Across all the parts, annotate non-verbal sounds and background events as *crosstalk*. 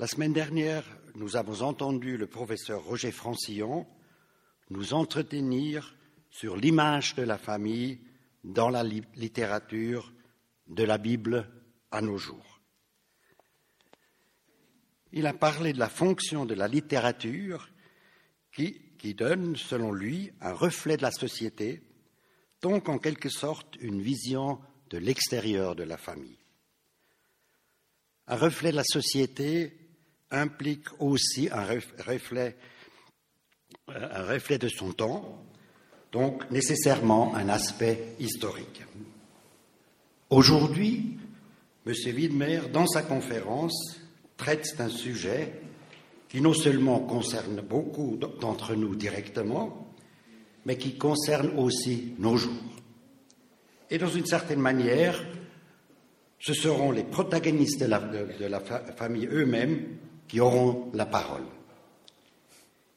La semaine dernière, nous avons entendu le professeur Roger Francillon nous entretenir sur l'image de la famille dans la littérature de la Bible à nos jours. Il a parlé de la fonction de la littérature qui, donne, selon lui, un reflet de la société, donc en quelque sorte une vision de l'extérieur de la famille. Un reflet de la société implique aussi un reflet, un reflet de son temps, donc nécessairement un aspect historique. Aujourd'hui, M. Widmer, dans sa conférence, traite d'un sujet qui non seulement concerne beaucoup d'entre nous directement, mais qui concerne aussi nos jours. Et dans une certaine manière, ce seront les protagonistes de la, de la famille eux-mêmes qui auront la parole.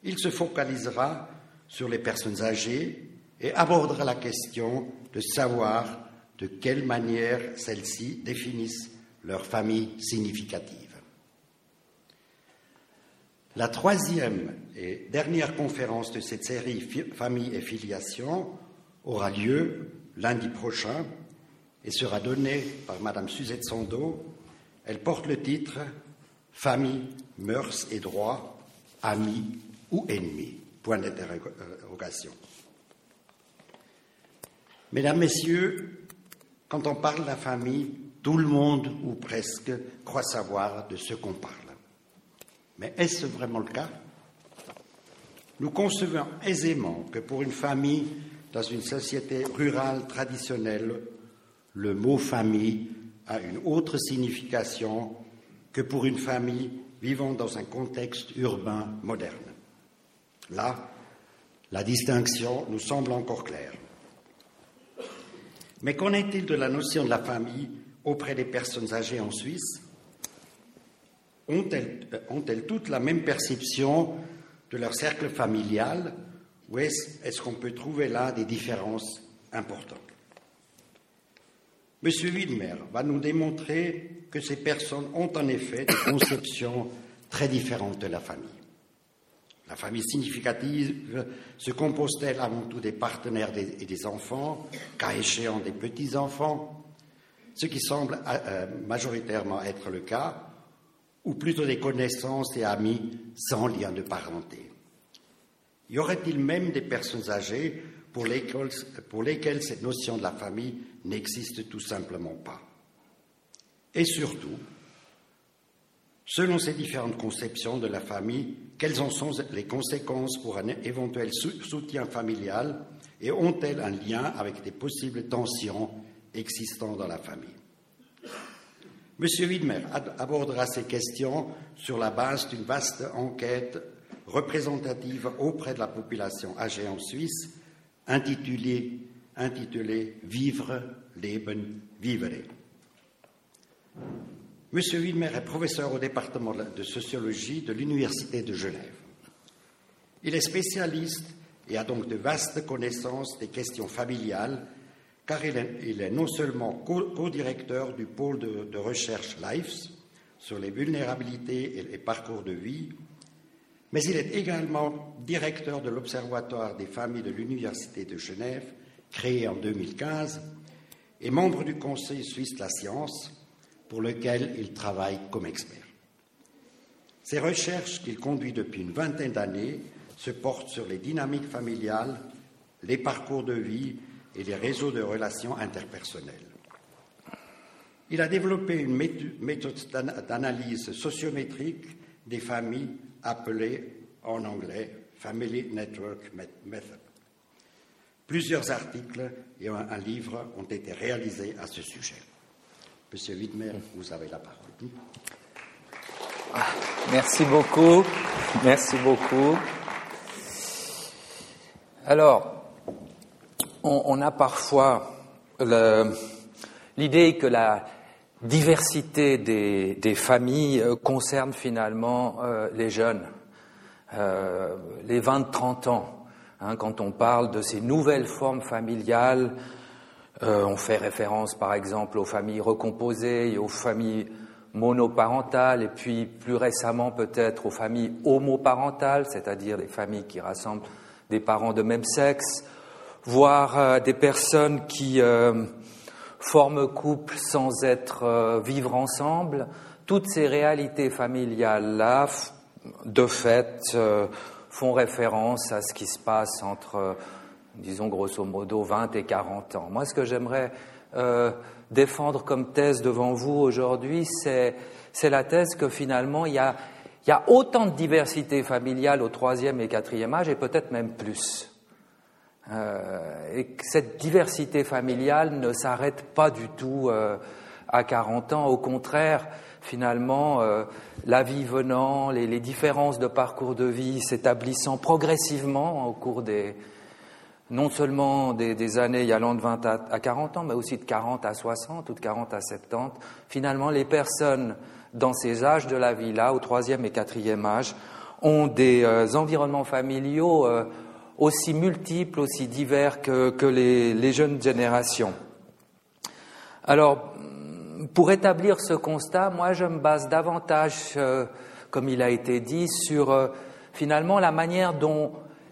Il se focalisera sur les personnes âgées et abordera la question de savoir de quelle manière celles-ci définissent leur famille significative. La troisième et dernière conférence de cette série Famille et filiation aura lieu lundi prochain et sera donnée par Madame Suzette Sando. Elle porte le titre Famille, mœurs et droits, amis ou ennemis Point d'interrogation. Mesdames, Messieurs, quand on parle de la famille, tout le monde, ou presque, croit savoir de ce qu'on parle. Mais est-ce vraiment le cas? Nous concevons aisément que pour une famille dans une société rurale traditionnelle, le mot famille a une autre signification que pour une famille vivant dans un contexte urbain moderne. Là, la distinction nous semble encore claire. Mais qu'en est-il de la notion de la famille auprès des personnes âgées en Suisse? Ont-elles ont toutes la même perception de leur cercle familial ou est-ce qu'on peut trouver là des différences importantes? Monsieur Widmer va nous démontrer que ces personnes ont en effet des conceptions très différentes de la famille. La famille significative se compose-t-elle avant tout des partenaires et des enfants, cas échéant des petits-enfants, ce qui semble euh, euh, majoritairement être le cas, ou plutôt des connaissances et amis sans lien de parenté? Y aurait-il même des personnes âgées pour lesquelles, pour lesquelles cette notion de la famille n'existe tout simplement pas? Et surtout, selon ces différentes conceptions de la famille, quelles en sont les conséquences pour un éventuel soutien familial et ont-elles un lien avec des possibles tensions existant dans la famille? Monsieur Widmer abordera ces questions sur la base d'une vaste enquête représentative auprès de la population âgée en Suisse, intitulée, Vivre, Leben, Vivere. Monsieur Wilmer est professeur au département de sociologie de l'Université de Genève. Il est spécialiste et a donc de vastes connaissances des questions familiales, car il est, non seulement co-directeur du pôle de, recherche LIFES sur les vulnérabilités et les parcours de vie, mais il est également directeur de l'Observatoire des familles de l'Université de Genève, créé en 2015, et membre du Conseil suisse de la science, pour lequel il travaille comme expert. Ses recherches qu'il conduit depuis une vingtaine d'années se portent sur les dynamiques familiales, les parcours de vie et les réseaux de relations interpersonnelles. Il a développé une méthode d'analyse sociométrique des familles appelée en anglais Family Network Method. Plusieurs articles et un livre ont été réalisés à ce sujet. Monsieur Widmer, vous avez la parole. Merci beaucoup. Merci beaucoup. Alors, on, a parfois l'idée que la diversité des, familles euh, concerne finalement euh, les jeunes, euh, les 20-30 ans. Hein, quand on parle de ces nouvelles formes familiales, euh, on fait référence par exemple aux familles recomposées aux familles monoparentales et puis plus récemment peut-être aux familles homoparentales, c'est-à-dire les familles qui rassemblent des parents de même sexe, voire euh, des personnes qui euh, forment couple sans être vivre ensemble. Toutes ces réalités familiales-là, de fait, font référence à ce qui se passe entre, disons grosso modo, 20 et 40 ans. Moi, ce que j'aimerais défendre comme thèse devant vous aujourd'hui, c'est, la thèse que finalement, il y, a, il y a autant de diversité familiale au troisième et quatrième âge, et peut-être même plus. Euh, et que cette diversité familiale ne s'arrête pas du tout euh, à 40 ans. Au contraire, finalement, euh, la vie venant, les, différences de parcours de vie s'établissant progressivement au cours des, non seulement des, années allant de 20 à, 40 ans, mais aussi de 40 à 60 ou de 40 à 70. Finalement, les personnes dans ces âges de la vie-là, au troisième et quatrième âge, ont des euh, environnements familiaux euh, aussi multiples, aussi divers que, les, jeunes générations. Alors, pour établir ce constat, moi, je me base davantage, euh, comme il a été dit, sur finalement la manière dont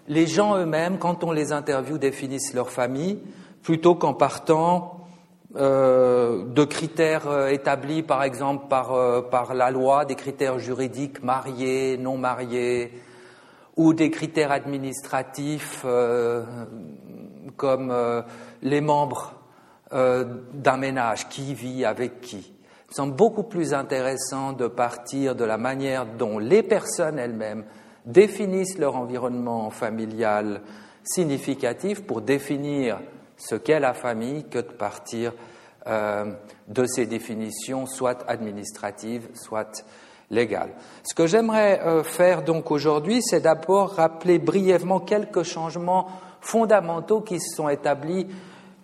les gens eux-mêmes, quand on les interviewe, définissent leur famille, plutôt qu'en partant euh, de critères euh, établis, par exemple, par, euh, par, la loi, des critères juridiques, mariés, non mariés, ou des critères administratifs comme les membres d'un ménage, qui vit avec qui. Il me semble beaucoup plus intéressant de partir de la manière dont les personnes elles-mêmes définissent leur environnement familial significatif pour définir ce qu'est la famille que de partir euh, de ces définitions, soit administratives, soit légales. Ce que j'aimerais euh, faire donc aujourd'hui, c'est d'abord rappeler brièvement quelques changements fondamentaux qui se sont établis,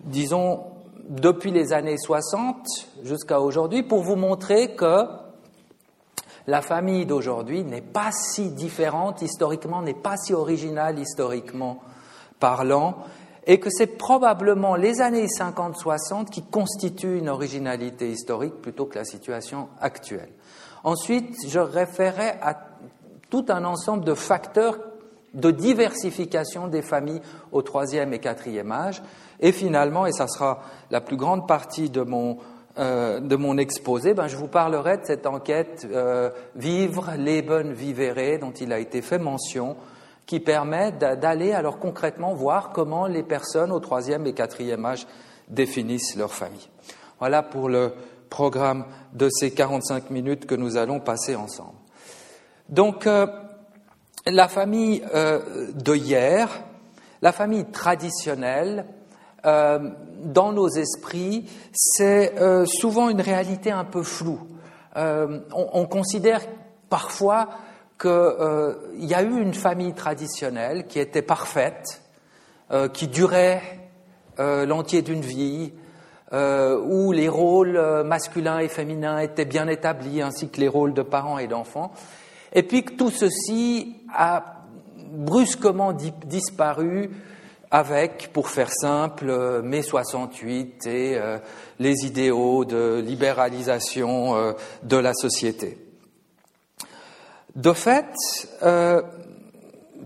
disons, depuis les années 60 jusqu'à aujourd'hui, pour vous montrer que la famille d'aujourd'hui n'est pas si différente historiquement, n'est pas si originale historiquement parlant, et que c'est probablement les années 50-60 qui constituent une originalité historique plutôt que la situation actuelle. Ensuite, je référerai à tout un ensemble de facteurs de diversification des familles au troisième et quatrième âge. Et finalement, et ça sera la plus grande partie de mon euh, de mon exposé, ben, je vous parlerai de cette enquête euh, Vivre, Leben, Vivere, dont il a été fait mention, qui permet d'aller alors concrètement voir comment les personnes au troisième et quatrième âge définissent leur famille. Voilà pour le programme de ces 45 minutes que nous allons passer ensemble. Donc, euh, la famille de hier, la famille traditionnelle, euh, dans nos esprits, c'est euh, souvent une réalité un peu floue. Euh, on, considère parfois qu'il y a eu une famille traditionnelle qui était parfaite, qui durait l'entier d'une vie, où les rôles masculins et féminins étaient bien établis, ainsi que les rôles de parents et d'enfants, et puis que tout ceci a brusquement disparu avec, pour faire simple, euh, mai 68 et euh, les idéaux de libéralisation euh, de la société. De fait,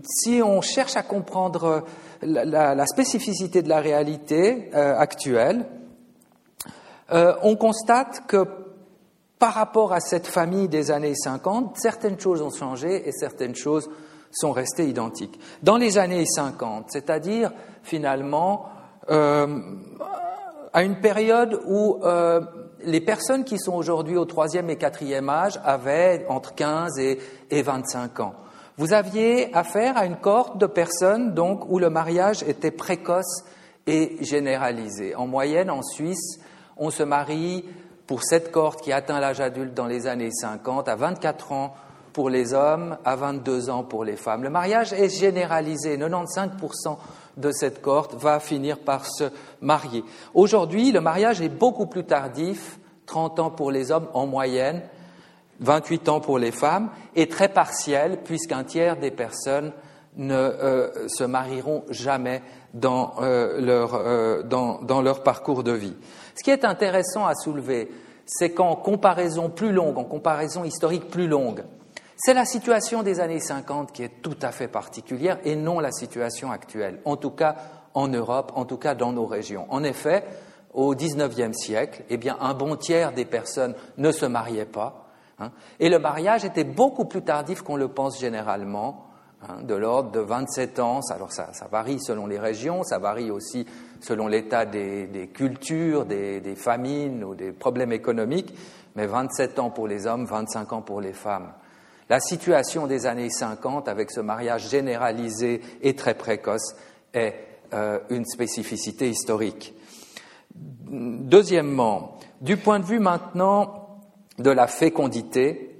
si on cherche à comprendre la, spécificité de la réalité actuelle, on constate que par rapport à cette famille des années 50, certaines choses ont changé et certaines choses sont restés identiques. Dans les années 50, c'est-à-dire finalement euh, à une période où euh, les personnes qui sont aujourd'hui au troisième et quatrième âge avaient entre 15 et, et 25 ans. Vous aviez affaire à une cohorte de personnes donc où le mariage était précoce et généralisé. En moyenne, en Suisse, on se marie pour cette cohorte qui atteint l'âge adulte dans les années 50 à 24 ans pour les hommes, à 22 ans pour les femmes. Le mariage est généralisé. 95% de cette cohorte va finir par se marier. Aujourd'hui, le mariage est beaucoup plus tardif, 30 ans pour les hommes en moyenne, 28 ans pour les femmes, et très partiel, puisqu'un tiers des personnes ne euh, se marieront jamais dans, euh, leur, euh, dans, dans leur parcours de vie. Ce qui est intéressant à soulever, c'est qu'en comparaison plus longue, en comparaison historique plus longue, c'est la situation des années 50 qui est tout à fait particulière et non la situation actuelle, en tout cas en Europe, en tout cas dans nos régions. En effet, au XIXe siècle, eh bien, un bon tiers des personnes ne se mariaient pas, hein, et le mariage était beaucoup plus tardif qu'on le pense généralement, hein, de l'ordre de 27 ans. Alors ça, varie selon les régions, ça varie aussi selon l'état des, cultures, des, des, famines ou des problèmes économiques, mais 27 ans pour les hommes, 25 ans pour les femmes. La situation des années 50, avec ce mariage généralisé et très précoce, est euh, une spécificité historique. Deuxièmement, du point de vue maintenant de la fécondité,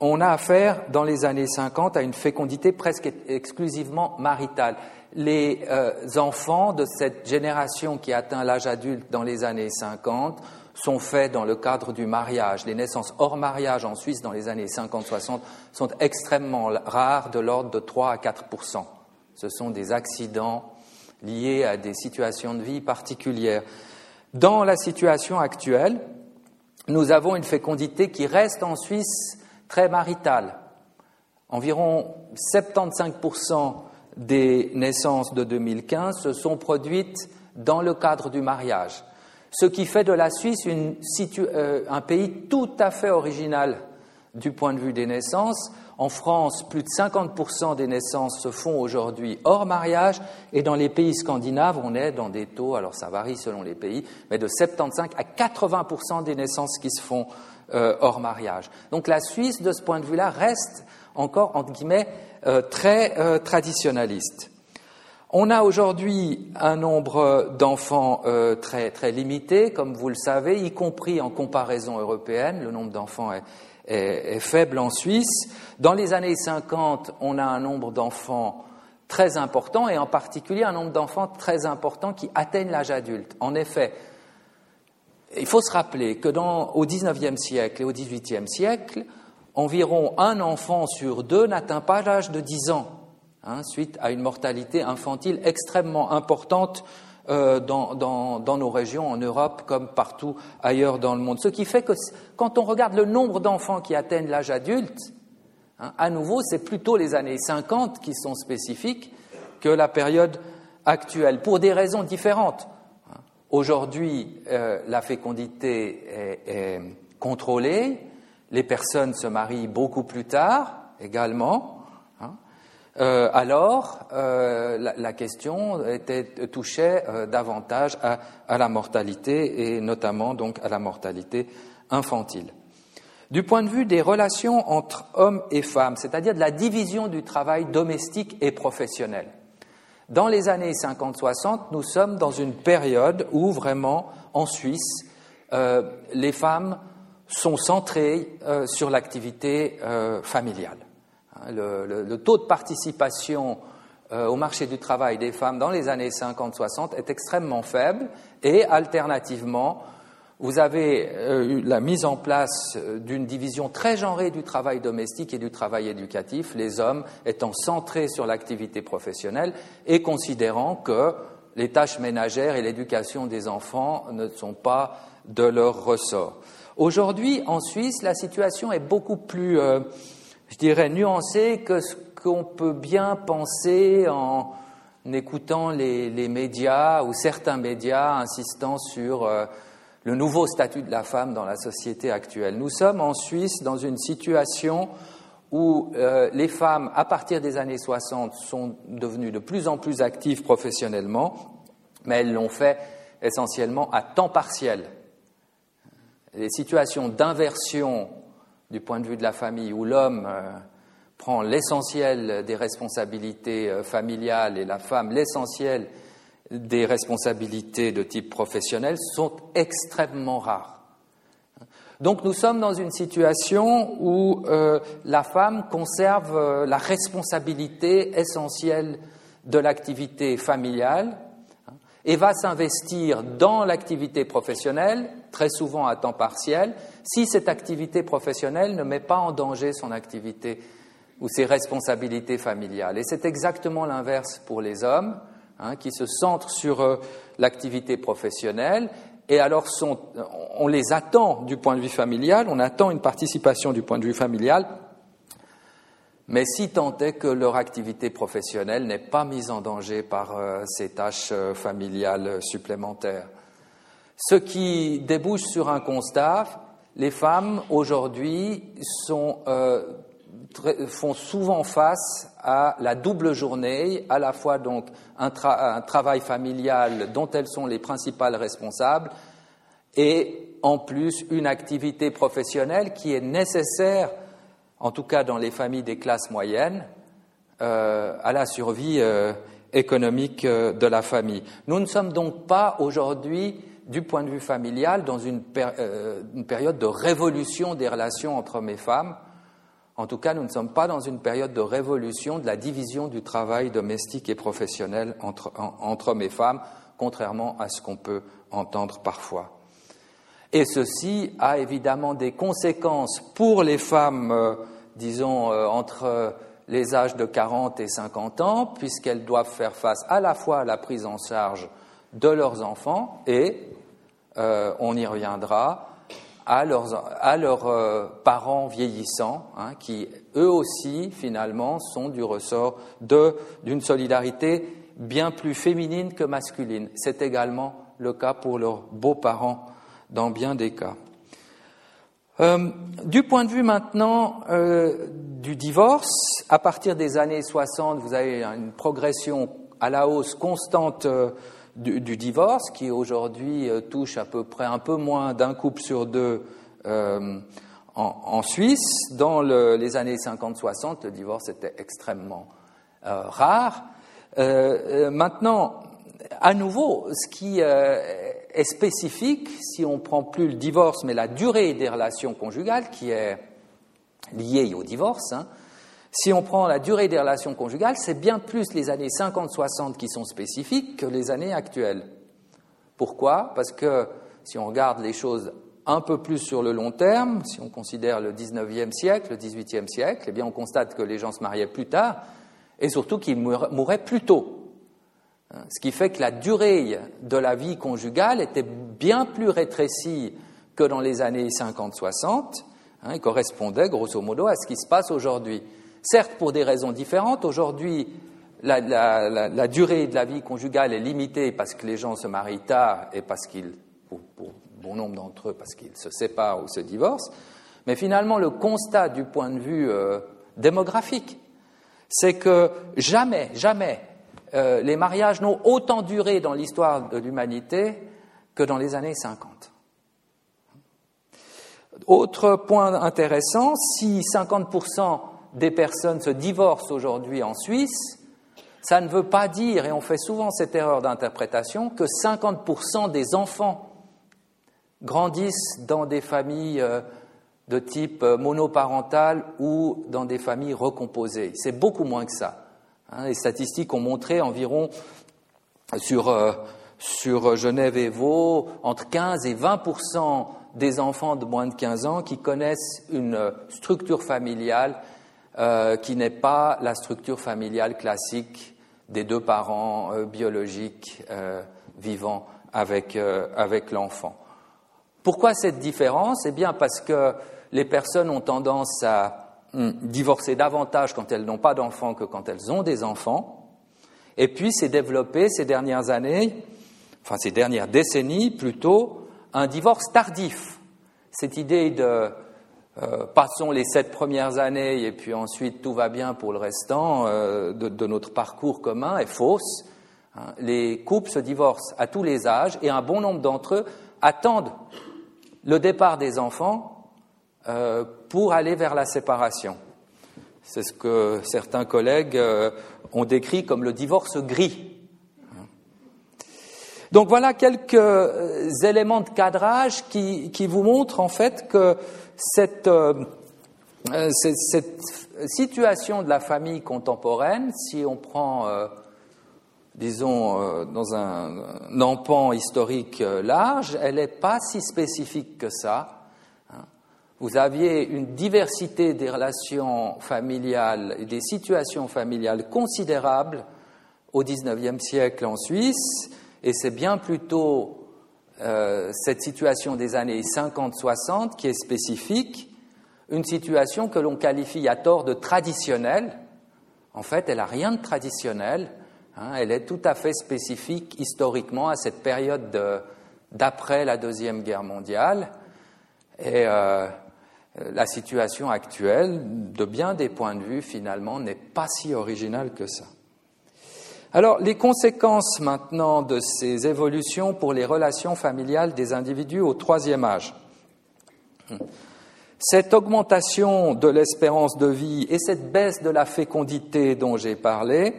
on a affaire dans les années 50 à une fécondité presque exclusivement maritale. Les euh, enfants de cette génération qui atteint l'âge adulte dans les années 50 sont faits dans le cadre du mariage. Les naissances hors mariage en Suisse dans les années 50-60 sont extrêmement rares, de l'ordre de 3 à 4 Ce sont des accidents liés à des situations de vie particulières. Dans la situation actuelle, nous avons une fécondité qui reste en Suisse très maritale. Environ 75% des naissances de 2015 se sont produites dans le cadre du mariage ce qui fait de la Suisse euh, un pays tout à fait original du point de vue des naissances. En France, plus de 50% des naissances se font aujourd'hui hors mariage, et dans les pays scandinaves, on est dans des taux, alors ça varie selon les pays, mais de 75 à 80% des naissances qui se font euh, hors mariage. Donc la Suisse, de ce point de vue-là, reste encore, entre guillemets, euh, très traditionnaliste. On a aujourd'hui un nombre d'enfants euh, très, limité, comme vous le savez, y compris en comparaison européenne. Le nombre d'enfants est, faible en Suisse. Dans les années 50, on a un nombre d'enfants très important, et en particulier un nombre d'enfants très important qui atteignent l'âge adulte. En effet, il faut se rappeler que dans, au XIXe siècle et au XVIIIe siècle, environ un enfant sur deux n'atteint pas l'âge de 10 ans. Hein, suite à une mortalité infantile extrêmement importante euh, dans, nos régions, en Europe comme partout ailleurs dans le monde. Ce qui fait que quand on regarde le nombre d'enfants qui atteignent l'âge adulte, hein, à nouveau, c'est plutôt les années 50 qui sont spécifiques que la période actuelle, pour des raisons différentes. Hein, aujourd'hui, euh, la fécondité est contrôlée, les personnes se marient beaucoup plus tard également, euh, alors euh, la, question était, touchait euh, davantage à, la mortalité et notamment donc à la mortalité infantile. Du point de vue des relations entre hommes et femmes, c'est-à-dire de la division du travail domestique et professionnel, dans les années 50-60, nous sommes dans une période où vraiment, en Suisse, les femmes sont centrées sur l'activité familiale. Le, taux de participation euh, au marché du travail des femmes dans les années 50-60 est extrêmement faible et alternativement, vous avez euh, eu la mise en place euh, d'une division très genrée du travail domestique et du travail éducatif, les hommes étant centrés sur l'activité professionnelle et considérant que les tâches ménagères et l'éducation des enfants ne sont pas de leur ressort. Aujourd'hui, en Suisse, la situation est beaucoup plus je dirais, nuancé que ce qu'on peut bien penser en écoutant les, médias ou certains médias insistant sur euh, le nouveau statut de la femme dans la société actuelle. Nous sommes en Suisse dans une situation où euh, les femmes, à partir des années 60, sont devenues de plus en plus actives professionnellement, mais elles l'ont fait essentiellement à temps partiel. Les situations d'inversion du point de vue de la famille, où l'homme euh, prend l'essentiel des responsabilités euh, familiales et la femme l'essentiel des responsabilités de type professionnel, sont extrêmement rares. Donc nous sommes dans une situation où euh, la femme conserve la responsabilité essentielle de l'activité familiale et va s'investir dans l'activité professionnelle, très souvent à temps partiel, si cette activité professionnelle ne met pas en danger son activité ou ses responsabilités familiales. Et c'est exactement l'inverse pour les hommes, hein, qui se centrent sur euh, l'activité professionnelle et alors on les attend du point de vue familial, on attend une participation du point de vue familial, mais si tant est que leur activité professionnelle n'est pas mise en danger par euh, ces tâches euh, familiales supplémentaires. Ce qui débouche sur un constat, les femmes aujourd'hui euh, font souvent face à la double journée, à la fois donc un, travail familial dont elles sont les principales responsables, et en plus une activité professionnelle qui est nécessaire, en tout cas dans les familles des classes moyennes, euh, à la survie euh, économique euh, de la famille. Nous ne sommes donc pas aujourd'hui, du point de vue familial, dans une, une période de révolution des relations entre hommes et femmes. En tout cas, nous ne sommes pas dans une période de révolution de la division du travail domestique et professionnel entre, hommes et femmes, contrairement à ce qu'on peut entendre parfois. Et ceci a évidemment des conséquences pour les femmes, euh, disons, euh, entre les âges de 40 et 50 ans, puisqu'elles doivent faire face à la fois à la prise en charge de leurs enfants et, euh, on y reviendra, à leurs, parents vieillissants, hein, qui eux aussi, finalement, sont du ressort d'une solidarité bien plus féminine que masculine. C'est également le cas pour leurs beaux-parents dans bien des cas. Euh, du point de vue maintenant euh, du divorce, à partir des années 60, vous avez une progression à la hausse constante du, divorce, qui aujourd'hui euh, touche à peu près un peu moins d'un couple sur deux euh, en, Suisse. Dans les années 50-60, le divorce était extrêmement euh, rare. maintenant, à nouveau, ce qui est spécifique, si on prend plus le divorce, mais la durée des relations conjugales, qui est liée au divorce, hein, si on prend la durée des relations conjugales, c'est bien plus les années 50-60 qui sont spécifiques que les années actuelles. Pourquoi? Parce que si on regarde les choses un peu plus sur le long terme, si on considère le 19e siècle, le 18e siècle, eh on constate que les gens se mariaient plus tard et surtout qu'ils mouraient plus tôt. Hein, ce qui fait que la durée de la vie conjugale était bien plus rétrécie que dans les années 50-60 hein, correspondait grosso modo à ce qui se passe aujourd'hui. Certes, pour des raisons différentes. Aujourd'hui, la, durée de la vie conjugale est limitée parce que les gens se marient tard et parce qu'ils, pour, bon nombre d'entre eux, parce qu'ils se séparent ou se divorcent. Mais finalement, le constat du point de vue euh, démographique, c'est que jamais, jamais, euh, les mariages n'ont autant duré dans l'histoire de l'humanité que dans les années 50. Autre point intéressant, si 50% des personnes se divorcent aujourd'hui en Suisse, ça ne veut pas dire, et on fait souvent cette erreur d'interprétation, que 50% des enfants grandissent dans des familles euh, de type euh, monoparental ou dans des familles recomposées. C'est beaucoup moins que ça. Hein. les statistiques ont montré environ sur, euh, sur Genève et Vaud entre 15 et 20% des enfants de moins de 15 ans qui connaissent une structure familiale euh, qui n'est pas la structure familiale classique des deux parents euh, biologiques vivant avec, avec l'enfant. Pourquoi cette différence? Eh bien parce que les personnes ont tendance à divorcer davantage quand elles n'ont pas d'enfants que quand elles ont des enfants. Et puis c'est développé ces dernières années, enfin ces dernières décennies plutôt, un divorce tardif. Cette idée de euh, passons les sept premières années et puis ensuite tout va bien pour le restant euh, de, notre parcours commun est fausse. Hein. Les couples se divorcent à tous les âges et un bon nombre d'entre eux attendent le départ des enfants euh, pour aller vers la séparation. C'est ce que certains collègues ont décrit comme le divorce gris. Donc voilà quelques éléments de cadrage qui, qui vous montrent en fait que euh, euh, cette, cette, situation de la famille contemporaine, si on prend, euh, disons, dans un, un, empan historique large, elle n'est pas si spécifique que ça. Vous aviez une diversité des relations familiales et des situations familiales considérables au XIXe siècle en Suisse, et c'est bien plutôt euh, cette situation des années 50-60 qui est spécifique, une situation que l'on qualifie à tort de traditionnelle. En fait, elle n'a rien de traditionnel. Hein, elle est tout à fait spécifique historiquement à cette période d'après la Deuxième Guerre mondiale. Et euh, la situation actuelle, de bien des points de vue, finalement, n'est pas si originale que ça. Alors, les conséquences maintenant de ces évolutions pour les relations familiales des individus au troisième âge. Cette augmentation de l'espérance de vie et cette baisse de la fécondité dont j'ai parlé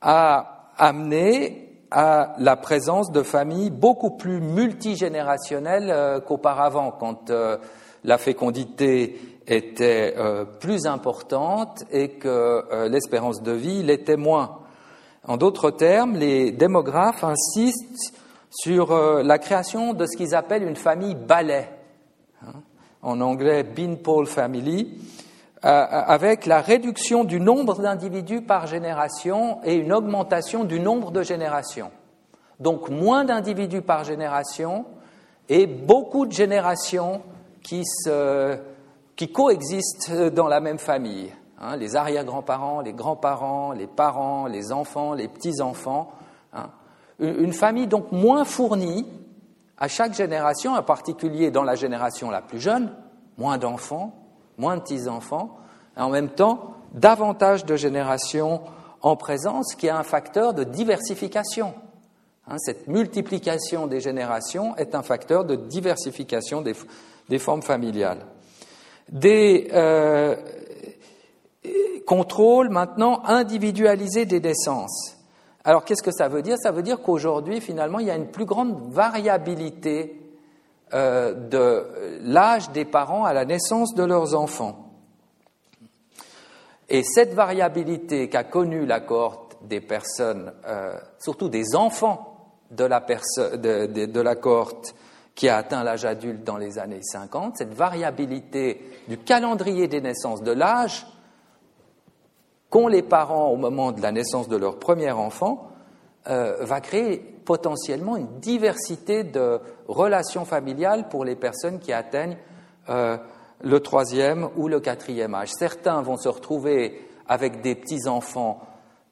a amené à la présence de familles beaucoup plus multigénérationnelles euh, qu'auparavant, quand euh, la fécondité était euh, plus importante et que l'espérance de vie l'était moins. En d'autres termes, les démographes insistent sur la création de ce qu'ils appellent une famille balai, hein, en anglais beanpole family, avec la réduction du nombre d'individus par génération et une augmentation du nombre de générations. Donc moins d'individus par génération et beaucoup de générations qui, qui coexistent dans la même famille. Hein, les arrière-grands-parents, les grands-parents, les parents, les enfants, les petits-enfants. Hein. Une famille donc moins fournie à chaque génération, en particulier dans la génération la plus jeune, moins d'enfants, moins de petits-enfants, et en même temps davantage de générations en présence, qui est un facteur de diversification. Hein, cette multiplication des générations est un facteur de diversification des, formes familiales. Des euh, contrôles maintenant individualisés des naissances. Alors qu'est-ce que ça veut dire? Ça veut dire qu'aujourd'hui, finalement, il y a une plus grande variabilité euh, de l'âge des parents à la naissance de leurs enfants. Et cette variabilité qu'a connue la cohorte des personnes, euh, surtout des enfants de la, de, la cohorte qui a atteint l'âge adulte dans les années 50, cette variabilité du calendrier des naissances, de l'âge qu'ont les parents au moment de la naissance de leur premier enfant, euh, va créer potentiellement une diversité de relations familiales pour les personnes qui atteignent euh, le troisième ou le quatrième âge. Certains vont se retrouver avec des petits-enfants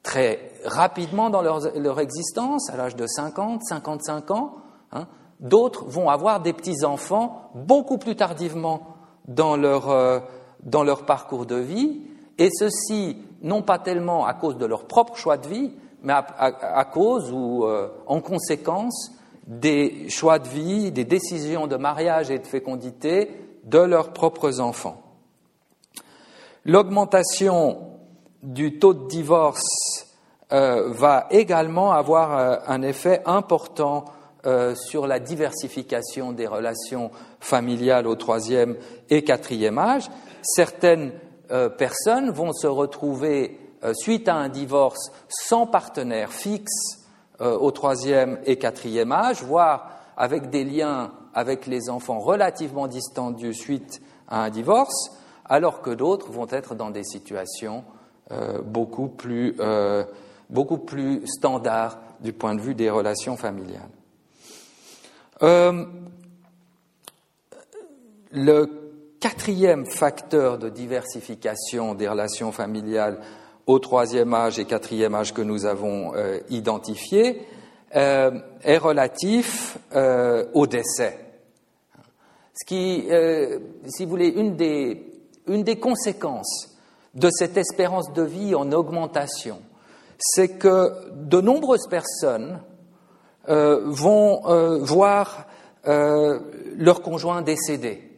très rapidement dans leur, existence, à l'âge de 50, 55 ans. Hein. D'autres vont avoir des petits-enfants beaucoup plus tardivement dans leur, euh, dans leur parcours de vie, et ceci non pas tellement à cause de leur propre choix de vie, mais à, cause ou euh, en conséquence des choix de vie, des décisions de mariage et de fécondité de leurs propres enfants. L'augmentation du taux de divorce euh, va également avoir un effet important sur la diversification des relations familiales au troisième et quatrième âge. Certaines personnes vont se retrouver euh, suite à un divorce sans partenaire fixe euh, au troisième et quatrième âge, voire avec des liens avec les enfants relativement distendus suite à un divorce, alors que d'autres vont être dans des situations euh, beaucoup, plus, beaucoup plus standards du point de vue des relations familiales. Le quatrième facteur de diversification des relations familiales au troisième âge et quatrième âge que nous avons euh, identifié euh, est relatif euh, au décès. Ce qui, si vous voulez, une des conséquences de cette espérance de vie en augmentation, c'est que de nombreuses personnes vont voir leurs conjoints décédés,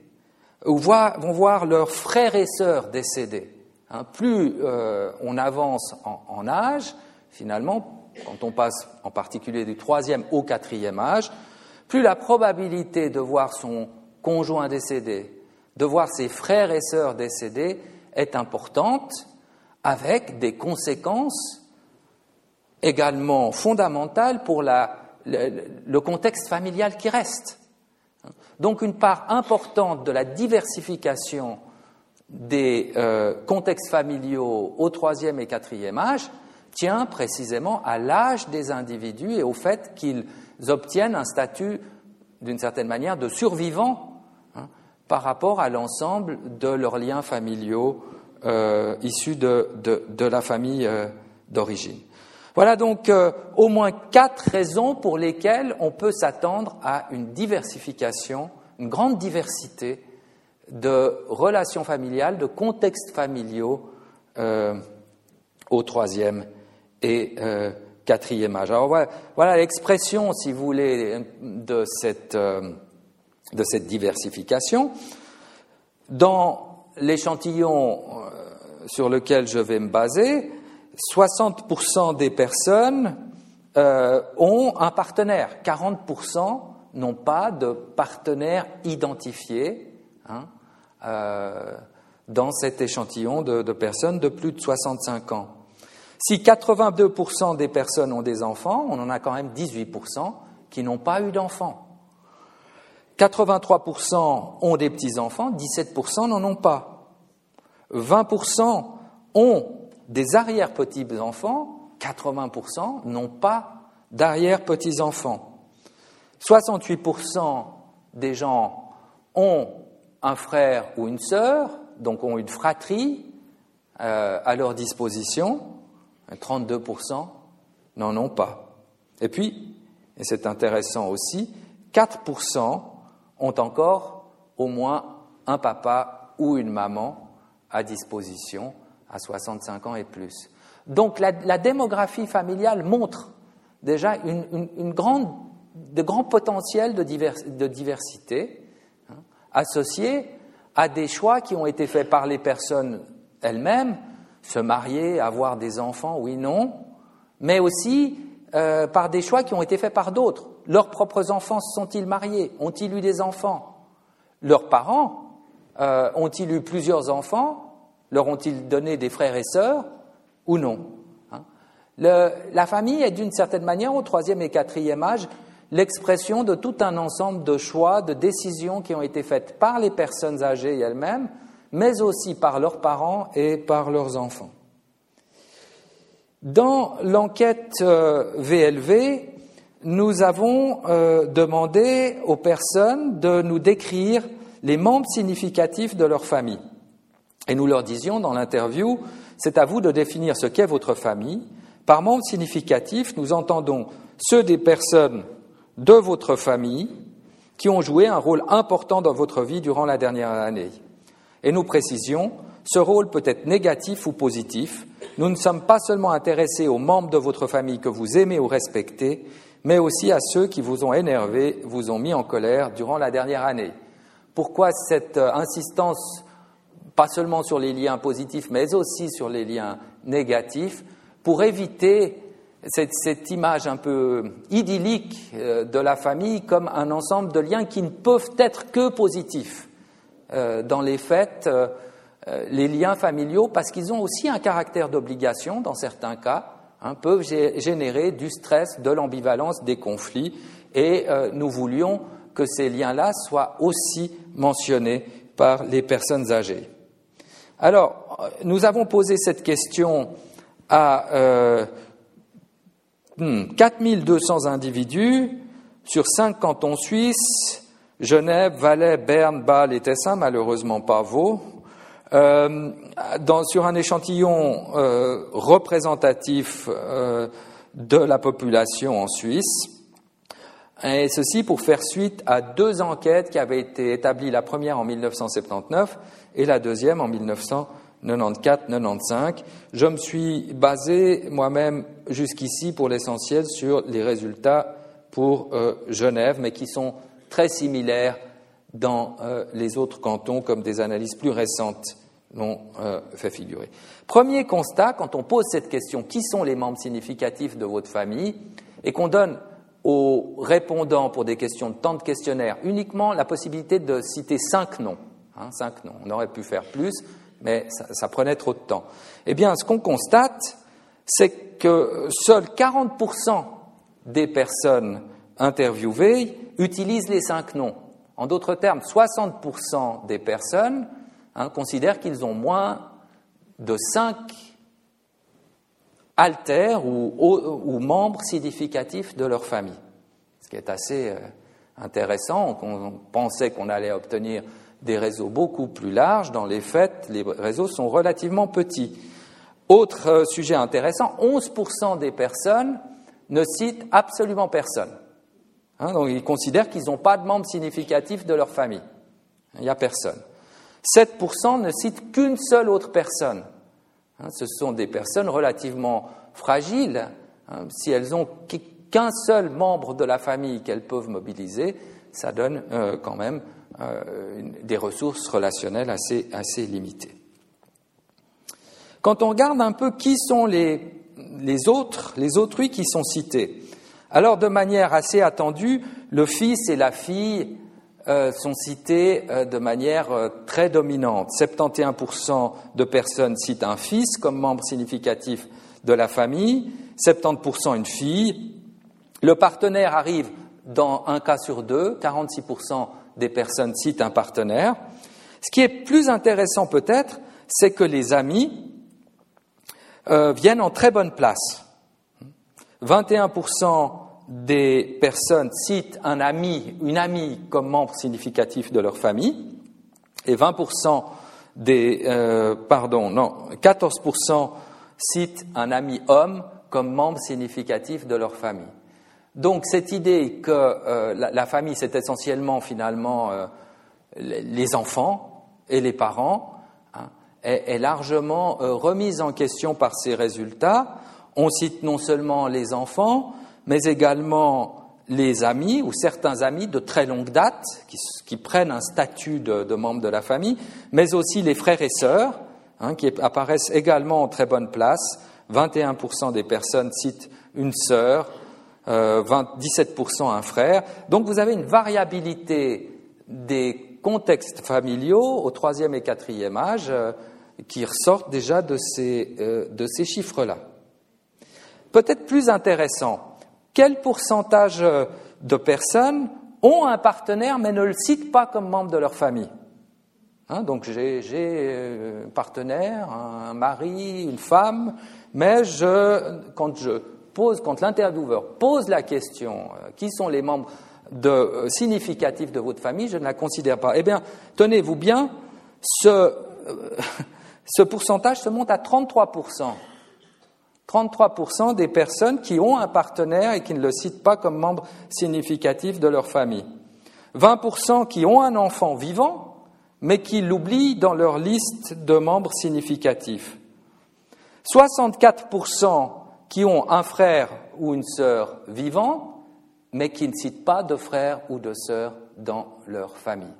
ou vont voir leurs frères et sœurs décédés. Hein, plus euh, on avance en, âge, finalement, quand on passe en particulier du troisième au quatrième âge, plus la probabilité de voir son conjoint décédé, de voir ses frères et sœurs décédés est importante, avec des conséquences également fondamentales pour le contexte familial qui reste. Donc une part importante de la diversification des euh, contextes familiaux au troisième et quatrième âge tient précisément à l'âge des individus et au fait qu'ils obtiennent un statut, d'une certaine manière, de survivants hein, par rapport à l'ensemble de leurs liens familiaux euh, issus de, la famille euh, d'origine. Voilà donc euh, au moins quatre raisons pour lesquelles on peut s'attendre à une diversification, une grande diversité de relations familiales, de contextes familiaux au troisième et quatrième âge. Alors voilà, l'expression, si vous voulez, de cette diversification. Dans l'échantillon sur lequel je vais me baser, 60% des personnes euh, ont un partenaire, 40% n'ont pas de partenaire identifié hein, euh, dans cet échantillon de, de, personnes de plus de 65 ans. Si 82% des personnes ont des enfants, on en a quand même 18% qui n'ont pas eu d'enfants. 83% ont des petits-enfants, 17% n'en ont pas. 20% ont des arrière-petits-enfants, 80% n'ont pas d'arrière-petits-enfants. 68% des gens ont un frère ou une sœur, donc ont une fratrie euh, à leur disposition, 32% n'en ont pas. Et puis, et c'est intéressant aussi, 4% ont encore au moins un papa ou une maman à disposition à 65 ans et plus. Donc la, démographie familiale montre déjà une, grande, de grands potentiels de, diversité hein, associés à des choix qui ont été faits par les personnes elles-mêmes, se marier, avoir des enfants, oui, non, mais aussi euh, par des choix qui ont été faits par d'autres. Leurs propres enfants se sont-ils mariés? Ont-ils eu des enfants? Leurs parents euh, ont-ils eu plusieurs enfants? Leur ont-ils donné des frères et sœurs ou non hein? La famille est d'une certaine manière, au troisième et quatrième âge, l'expression de tout un ensemble de choix, de décisions qui ont été faites par les personnes âgées elles-mêmes, mais aussi par leurs parents et par leurs enfants. Dans l'enquête VLV, euh, nous avons euh, demandé aux personnes de nous décrire les membres significatifs de leur famille. Et nous leur disions dans l'interview, c'est à vous de définir ce qu'est votre famille. Par membre significatif, nous entendons ceux des personnes de votre famille qui ont joué un rôle important dans votre vie durant la dernière année. Et nous précisions, ce rôle peut être négatif ou positif. Nous ne sommes pas seulement intéressés aux membres de votre famille que vous aimez ou respectez, mais aussi à ceux qui vous ont énervé, vous ont mis en colère durant la dernière année. Pourquoi cette euh, insistance pas seulement sur les liens positifs, mais aussi sur les liens négatifs, pour éviter cette, image un peu idyllique euh, de la famille comme un ensemble de liens qui ne peuvent être que positifs. Euh, dans les faits, euh, les liens familiaux, parce qu'ils ont aussi un caractère d'obligation dans certains cas, hein, peuvent générer du stress, de l'ambivalence, des conflits, et nous voulions que ces liens-là soient aussi mentionnés par les personnes âgées. Alors, nous avons posé cette question à euh, 4200 hmm, individus sur cinq cantons suisses, Genève, Valais, Berne, Bâle et Tessin, malheureusement pas Vaud, euh, sur un échantillon euh, représentatif euh, de la population en Suisse. Et ceci pour faire suite à deux enquêtes qui avaient été établies, la première en 1979 et la deuxième en 1994-95. Je me suis basé moi-même jusqu'ici pour l'essentiel sur les résultats pour euh, Genève, mais qui sont très similaires dans euh, les autres cantons, comme des analyses plus récentes l'ont euh, fait figurer. Premier constat, quand on pose cette question, qui sont les membres significatifs de votre famille, et qu'on donne aux répondants pour des questions de temps de questionnaire uniquement la possibilité de citer cinq noms, Hein, cinq noms. On aurait pu faire plus, mais ça, prenait trop de temps. Eh bien, ce qu'on constate, c'est que seuls 40% des personnes interviewées utilisent les cinq noms. En d'autres termes, 60% des personnes hein, considèrent qu'ils ont moins de cinq altères ou, membres significatifs de leur famille. ce qui est assez euh, intéressant. On pensait qu'on allait obtenir des réseaux beaucoup plus larges. Dans les faits, les réseaux sont relativement petits. Autre euh, sujet intéressant, 11% des personnes ne citent absolument personne. Hein, donc ils considèrent qu'ils n'ont pas de membres significatifs de leur famille. Il n'y a personne. 7% ne citent qu'une seule autre personne. Hein, ce sont des personnes relativement fragiles. Hein, si elles n'ont qu'un seul membre de la famille qu'elles peuvent mobiliser, ça donne euh, quand même euh, des ressources relationnelles assez, limitées. Quand on regarde un peu qui sont les, les autres, les autrui qui sont cités, alors de manière assez attendue, le fils et la fille euh, sont cités euh, de manière euh, très dominante. 71% de personnes citent un fils comme membre significatif de la famille, 70% une fille. Le partenaire arrive dans un cas sur deux, 46% des personnes citent un partenaire. Ce qui est plus intéressant peut-être, c'est que les amis viennent en très bonne place. 21% des personnes citent un ami, une amie comme membre significatif de leur famille, et 20% des, euh, pardon, non, 14% citent un ami homme comme membre significatif de leur famille. Donc cette idée que euh, la, famille c'est essentiellement finalement les enfants et les parents, est, largement euh, remise en question par ces résultats. On cite non seulement les enfants, mais également les amis ou certains amis de très longue date qui, prennent un statut de, membre de la famille, mais aussi les frères et sœurs hein, qui apparaissent également en très bonne place. 21% des personnes citent une sœur, euh, 17% un frère. Donc vous avez une variabilité des contextes familiaux au troisième et quatrième âge euh, qui ressortent déjà de ces, euh, de ces chiffres-là. Peut-être plus intéressant, quel pourcentage euh, de personnes ont un partenaire mais ne le citent pas comme membre de leur famille? Hein, Donc j'ai euh, un partenaire, un mari, une femme, mais je, quand je pose, quand l'intervieweur pose la question, qui sont les membres significatifs de votre famille, je ne la considère pas. Eh bien, tenez-vous bien, ce, *laughs* ce pourcentage se monte à 33%. 33% des personnes qui ont un partenaire et qui ne le citent pas comme membre significatif de leur famille. 20% qui ont un enfant vivant, mais qui l'oublient dans leur liste de membres significatifs. 64% qui ont un frère ou une sœur vivant, mais qui ne citent pas de frère ou de sœur dans leur famille.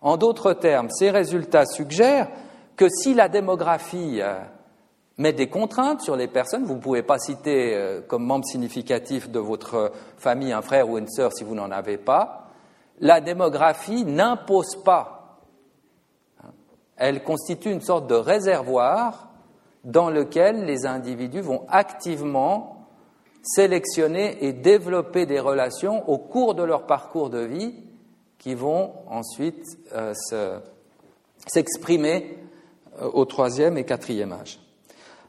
En d'autres termes, ces résultats suggèrent que si la démographie euh, met des contraintes sur les personnes, vous ne pouvez pas citer euh, comme membre significatif de votre famille un frère ou une sœur si vous n'en avez pas, la démographie n'impose pas. Elle constitue une sorte de réservoir dans lequel les individus vont activement sélectionner et développer des relations au cours de leur parcours de vie qui vont ensuite euh, s'exprimer euh, au troisième et quatrième âge.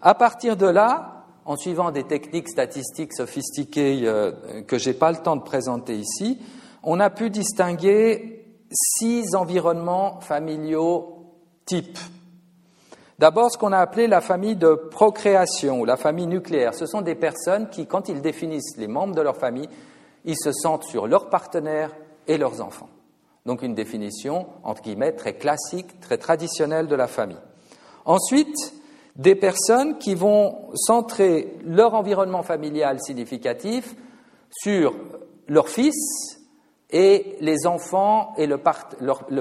À partir de là, en suivant des techniques statistiques sophistiquées euh, que je n'ai pas le temps de présenter ici, on a pu distinguer six environnements familiaux types. D'abord, ce qu'on a appelé la famille de procréation ou la famille nucléaire. Ce sont des personnes qui, quand ils définissent les membres de leur famille, ils se sentent sur leurs partenaires et leurs enfants. Donc une définition, entre guillemets, très classique, très traditionnelle de la famille. Ensuite, des personnes qui vont centrer leur environnement familial significatif sur leur fils et les enfants et le,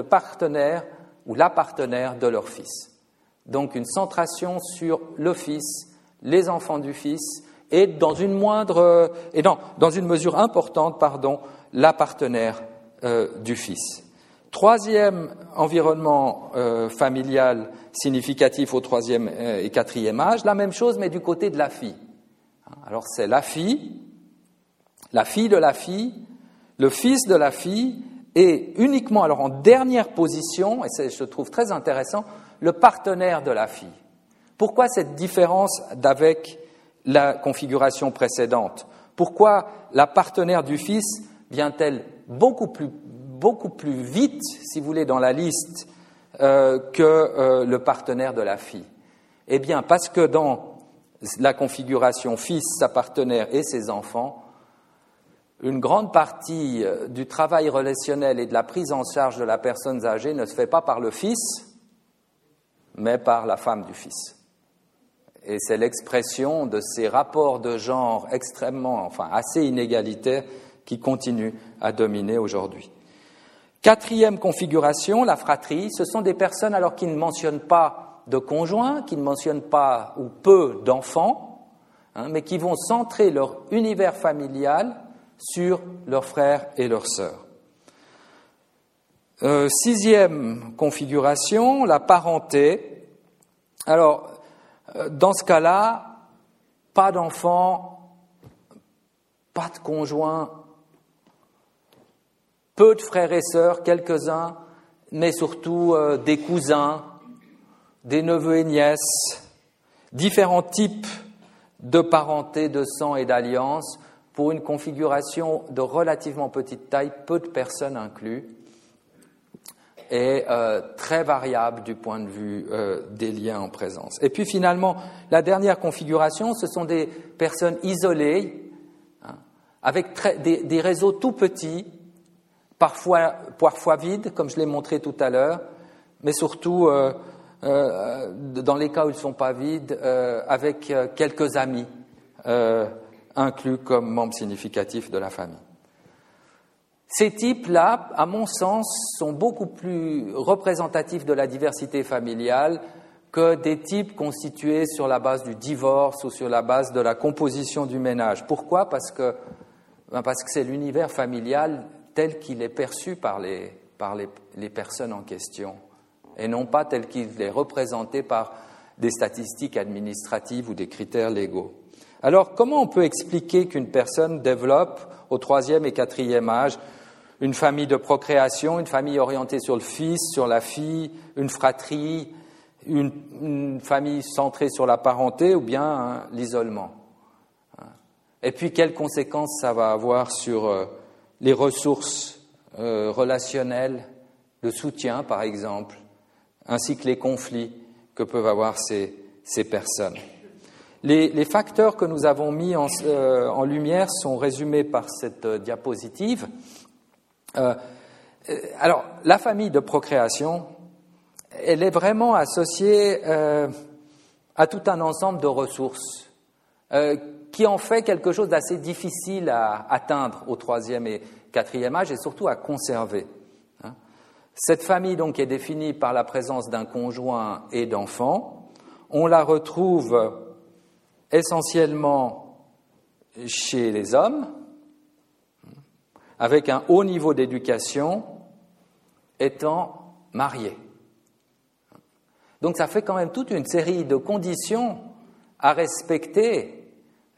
partenaire ou la partenaire de leur fils. Donc une centration sur le fils, les enfants du fils et dans une moindre et non, dans une mesure importante, pardon, la partenaire euh, du fils. Troisième environnement euh, familial significatif au troisième euh, et quatrième âge, la même chose mais du côté de la fille. Alors c'est la fille, la fille de la fille, le fils de la fille et uniquement, alors en dernière position, et je trouve très intéressant, le partenaire de la fille. Pourquoi cette différence d'avec la configuration précédente? Pourquoi la partenaire du fils vient-elle beaucoup plus, beaucoup plus vite, si vous voulez, dans la liste euh, que euh, le partenaire de la fille Eh bien, parce que dans la configuration fils, sa partenaire et ses enfants, une grande partie euh, du travail relationnel et de la prise en charge de la personne âgée ne se fait pas par le fils, mais par la femme du fils. Et c'est l'expression de ces rapports de genre extrêmement, enfin assez inégalitaires qui continuent à dominer aujourd'hui. Quatrième configuration, la fratrie, ce sont des personnes alors qui ne mentionnent pas de conjoint, qui ne mentionnent pas ou peu d'enfants, hein, mais qui vont centrer leur univers familial sur leurs frères et leurs sœurs. Euh, sixième configuration, la parenté. Alors, euh, dans ce cas-là, pas d'enfants, pas de conjoint, peu de frères et sœurs, quelques-uns, mais surtout euh, des cousins, des neveux et nièces, différents types de parenté, de sang et d'alliance, pour une configuration de relativement petite taille, peu de personnes inclus, et euh, très variable du point de vue euh, des liens en présence. Et puis finalement, la dernière configuration, ce sont des personnes isolées, hein, avec des, réseaux tout petits, parfois, parfois vides, comme je l'ai montré tout à l'heure, mais surtout, euh, dans les cas où ils ne sont pas vides, avec quelques amis inclus comme membres significatifs de la famille. Ces types-là, à mon sens, sont beaucoup plus représentatifs de la diversité familiale que des types constitués sur la base du divorce ou sur la base de la composition du ménage. Pourquoi? Parce que ben parce que c'est l'univers familial tel qu'il est perçu par, les, par les, les, personnes en question, et non pas tel qu'il est représenté par des statistiques administratives ou des critères légaux. Alors, comment on peut expliquer qu'une personne développe au troisième et quatrième âge une famille de procréation, une famille orientée sur le fils, sur la fille, une fratrie, une, famille centrée sur la parenté ou bien hein, l'isolement? Et puis, quelles conséquences ça va avoir sur euh, les ressources euh, relationnelles, le soutien, par exemple, ainsi que les conflits que peuvent avoir ces personnes les, facteurs que nous avons mis en, euh, lumière sont résumés par cette euh, diapositive. Alors, la famille de procréation, elle est vraiment associée à tout un ensemble de ressources qui en fait quelque chose d'assez difficile à atteindre au troisième et quatrième âge et surtout à conserver. Hein. Cette famille donc est définie par la présence d'un conjoint et d'enfants. On la retrouve essentiellement chez les hommes, avec un haut niveau d'éducation, étant mariés. Donc ça fait quand même toute une série de conditions à respecter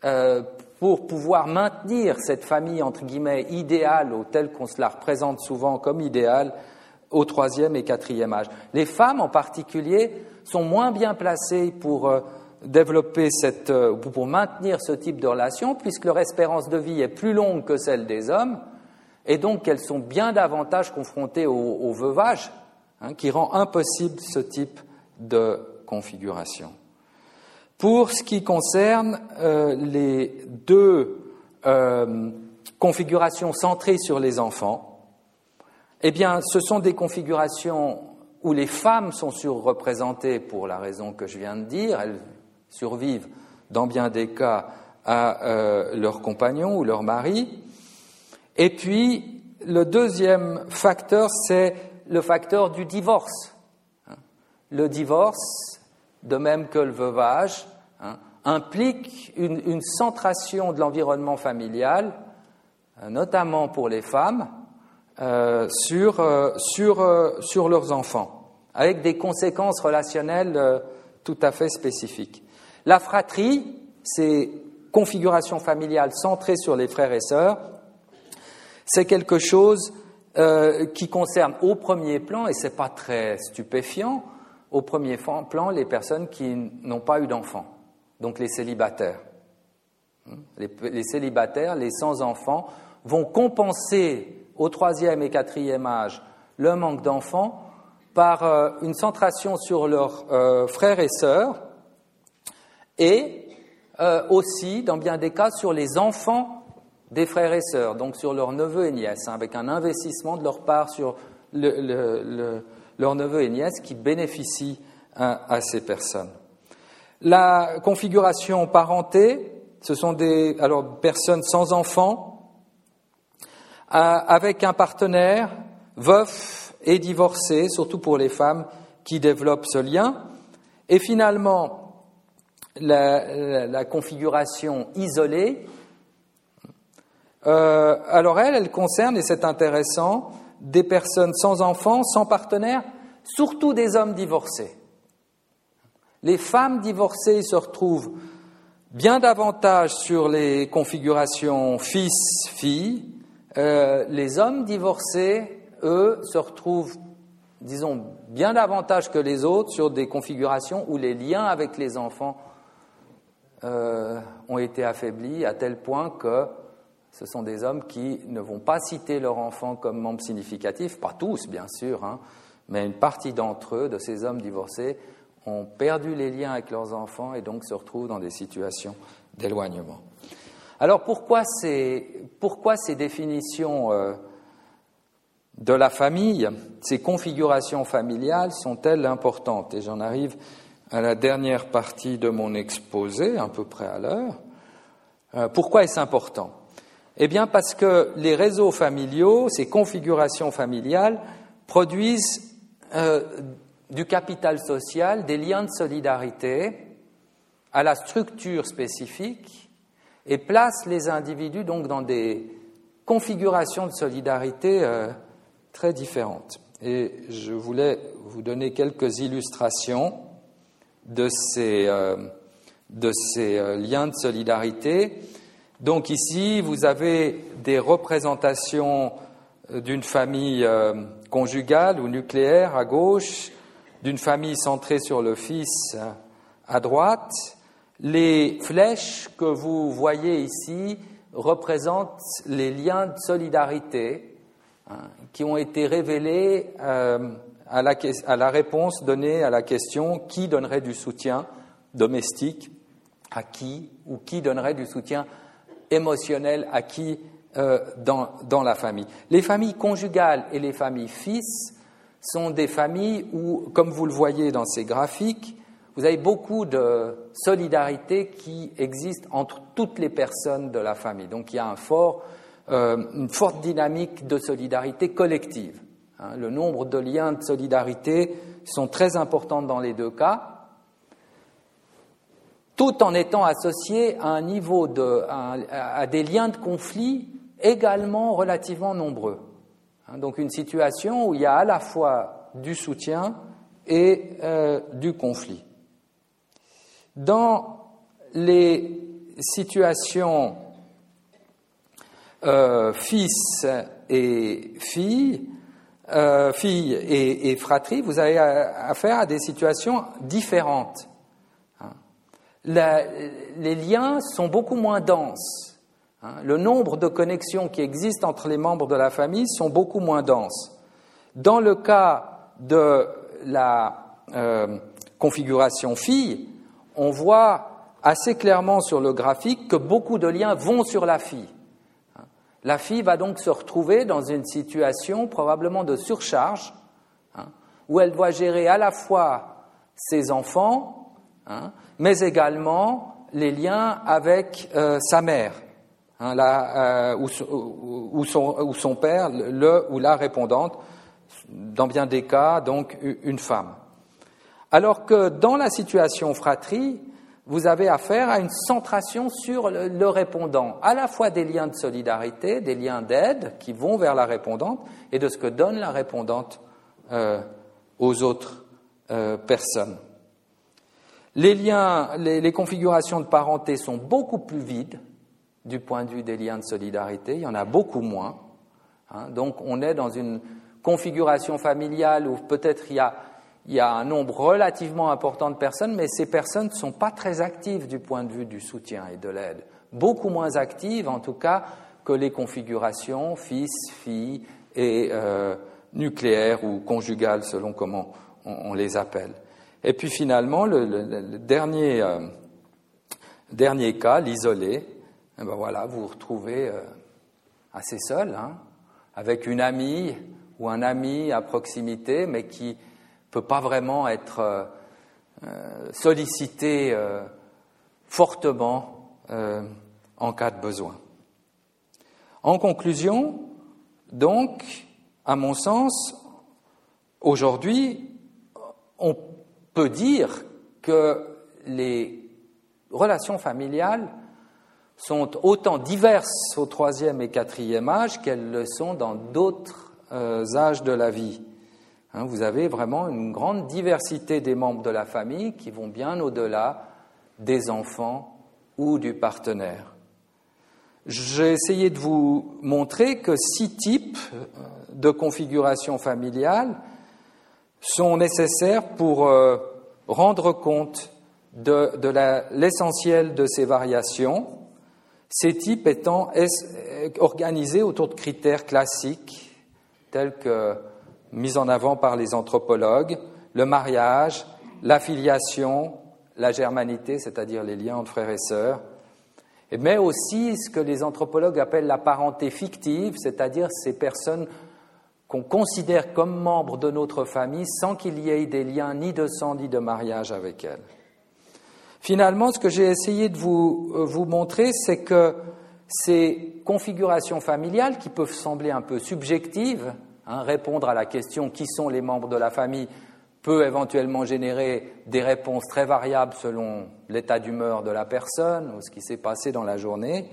euh, pour pouvoir maintenir cette famille, entre guillemets, idéale, ou telle qu'on se la représente souvent comme idéale, au troisième et quatrième âge. Les femmes en particulier sont moins bien placées pour euh, développer cette, euh, pour maintenir ce type de relation, puisque leur espérance de vie est plus longue que celle des hommes, et donc qu'elles sont bien davantage confrontées au, veuvage, hein, qui rend impossible ce type de configuration. Pour ce qui concerne euh, les deux euh, configurations centrées sur les enfants, eh bien, ce sont des configurations où les femmes sont surreprésentées pour la raison que je viens de dire. Elles survivent dans bien des cas à euh, leur compagnon ou leur mari. Et puis, le deuxième facteur, c'est le facteur du divorce. Le divorce, de même que le veuvage, hein, implique une, centration de l'environnement familial, euh, notamment pour les femmes, euh, sur, sur, sur, leurs enfants, avec des conséquences relationnelles tout à fait spécifiques. La fratrie, c'est configuration familiale centrée sur les frères et sœurs, c'est quelque chose euh, qui concerne au premier plan, et ce n'est pas très stupéfiant, au premier plan les personnes qui n'ont pas eu d'enfants, donc les célibataires. Les, célibataires, les sans-enfants, vont compenser au troisième et quatrième âge le manque d'enfants par euh, une centration sur leurs euh, frères et sœurs et euh, aussi, dans bien des cas, sur les enfants des frères et sœurs, donc sur leurs neveux et nièces, hein, avec un investissement de leur part sur leurs neveux et nièces qui bénéficient à ces personnes. La configuration parenté, ce sont des alors, personnes sans enfants, avec un partenaire, veuf et divorcé, surtout pour les femmes qui développent ce lien. Et finalement, la, configuration isolée, euh, alors elle, elle concerne, et c'est intéressant, des personnes sans enfants, sans partenaire, surtout des hommes divorcés. Les femmes divorcées se retrouvent bien davantage sur les configurations fils-filles. Euh, les hommes divorcés, eux, se retrouvent, disons, bien davantage que les autres sur des configurations où les liens avec les enfants euh, ont été affaiblis à tel point que ce sont des hommes qui ne vont pas citer leur enfant comme membre significatif, pas tous bien sûr, hein, mais une partie d'entre eux, de ces hommes divorcés, ont perdu les liens avec leurs enfants et donc se retrouvent dans des situations d'éloignement. Alors pourquoi ces, définitions euh, de la famille, ces configurations familiales sont-elles importantes? Et j'en arrive à la dernière partie de mon exposé, à peu près à l'heure. Euh, pourquoi est-ce important? Eh bien parce que les réseaux familiaux, ces configurations familiales, produisent euh, du capital social, des liens de solidarité à la structure spécifique et placent les individus donc dans des configurations de solidarité euh, très différentes. Et je voulais vous donner quelques illustrations de ces, euh, de ces liens de solidarité. Donc ici, vous avez des représentations d'une famille conjugale ou nucléaire à gauche d'une famille centrée sur le Fils à droite. Les flèches que vous voyez ici représentent les liens de solidarité hein, qui ont été révélés euh, à, la, réponse donnée à la question qui donnerait du soutien domestique à qui ou qui donnerait du soutien émotionnel à qui euh, dans, la famille. Les familles conjugales et les familles fils sont des familles où, comme vous le voyez dans ces graphiques, vous avez beaucoup de solidarité qui existe entre toutes les personnes de la famille. Donc il y a euh, une forte dynamique de solidarité collective. Hein. le nombre de liens de solidarité sont très importants dans les deux cas, tout en étant associés à un niveau de, à des liens de conflit également relativement nombreux. Hein, donc une situation où il y a à la fois du soutien et euh, du conflit. Dans les situations euh, fils et filles, euh, filles et, fratries, vous avez affaire à des situations différentes. Les liens sont beaucoup moins denses. Hein, le nombre de connexions qui existent entre les membres de la famille sont beaucoup moins denses. Dans le cas de la euh, configuration fille, on voit assez clairement sur le graphique que beaucoup de liens vont sur la fille. Hein, la fille va donc se retrouver dans une situation probablement de surcharge, hein, où elle doit gérer à la fois ses enfants, mais également les liens avec euh, sa mère. Hein, euh, ou, son, père, le ou la répondante, dans bien des cas, donc une femme. Alors que dans la situation fratrie, vous avez affaire à une centration sur le, répondant, à la fois des liens de solidarité, des liens d'aide qui vont vers la répondante, et de ce que donne la répondante euh, aux autres euh, personnes. Les liens, les configurations de parenté sont beaucoup plus vides, du point de vue des liens de solidarité, il y en a beaucoup moins. Hein. donc on est dans une configuration familiale où peut-être il y a, il y a un nombre relativement important de personnes, mais ces personnes ne sont pas très actives du point de vue du soutien et de l'aide. beaucoup moins actives en tout cas que les configurations fils, fille et euh, nucléaires ou conjugales selon comment on, les appelle. Et puis finalement, le, dernier, euh, dernier cas, l'isolé, eh ben voilà, vous vous retrouvez euh, assez seul, hein, avec une amie ou un ami à proximité, mais qui ne peut pas vraiment être euh, sollicité fortement en cas de besoin. En conclusion, donc, à mon sens, aujourd'hui, on peut dire que les relations familiales sont autant diverses au troisième et quatrième âge qu'elles le sont dans d'autres euh, âges de la vie. Hein, vous avez vraiment une grande diversité des membres de la famille qui vont bien au-delà des enfants ou du partenaire. J'ai essayé de vous montrer que six types euh, de configuration familiale sont nécessaires pour euh, rendre compte de, de l'essentiel de ces variations. Ces types étant organisés autour de critères classiques tels que mis en avant par les anthropologues, le mariage, l'affiliation, la germanité, c'est-à-dire les liens entre frères et sœurs, mais aussi ce que les anthropologues appellent la parenté fictive, c'est-à-dire ces personnes qu'on considère comme membres de notre famille sans qu'il y ait des liens ni de sang ni de mariage avec elles. Finalement, ce que j'ai essayé de vous, euh, vous montrer, c'est que ces configurations familiales, qui peuvent sembler un peu subjectives, hein, répondre à la question qui sont les membres de la famille, peut éventuellement générer des réponses très variables selon l'état d'humeur de la personne ou ce qui s'est passé dans la journée.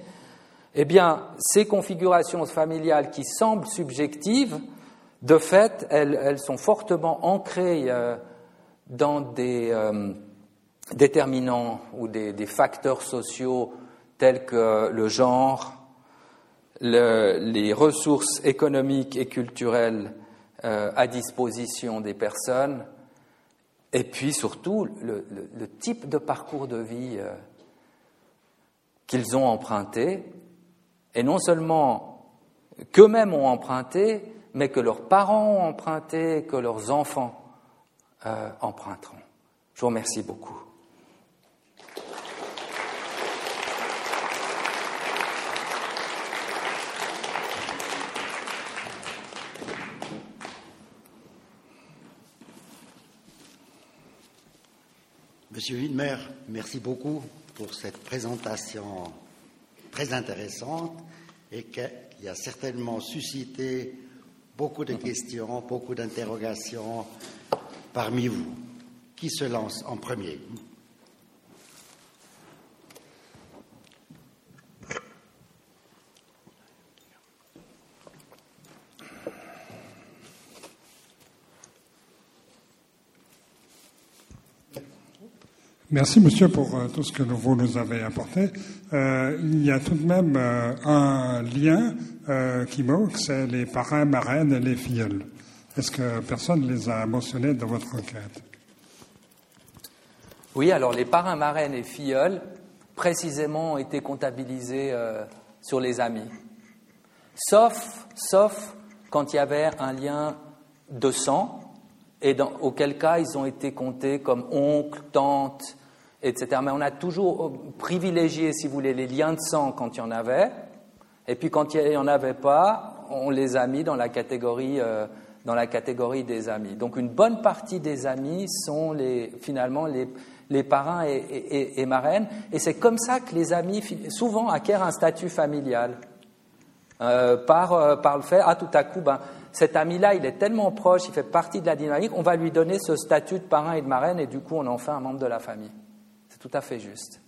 Eh bien, ces configurations familiales qui semblent subjectives, de fait, elles, sont fortement ancrées euh, dans des, euh, déterminants ou des, facteurs sociaux tels que le genre, les ressources économiques et culturelles euh, à disposition des personnes, et puis surtout le, type de parcours de vie qu'ils ont emprunté, et non seulement qu'eux-mêmes ont emprunté, mais que leurs parents ont emprunté, que leurs enfants euh, emprunteront. Je vous remercie beaucoup. Monsieur Widmer, merci beaucoup pour cette présentation très intéressante et qui a certainement suscité beaucoup de questions, beaucoup d'interrogations parmi vous. Qui se lance en premier? Merci, monsieur, pour euh, tout ce que vous nous avez apporté. Euh, il y a tout de même euh, un lien qui manque, c'est les parrains, marraines et les filleuls. Est-ce que personne les a mentionnés dans votre enquête? Oui, alors les parrains, marraines et filleuls, précisément, ont été comptabilisés sur les amis. Sauf, sauf quand il y avait un lien de sang, et dans, auquel cas ils ont été comptés comme oncle, tante, etc. Mais on a toujours privilégié, si vous voulez, les liens de sang quand il y en avait, et puis quand il n'y en avait pas, on les a mis dans la catégorie, euh, dans la catégorie des amis. Donc une bonne partie des amis sont les, finalement les, les parrains et, marraines, et c'est comme ça que les amis souvent acquièrent un statut familial. Euh, par, euh, par le fait, ah tout à coup, ben, cet ami-là, il est tellement proche, il fait partie de la dynamique, on va lui donner ce statut de parrain et de marraine, et du coup on en fait un membre de la famille tout à fait juste.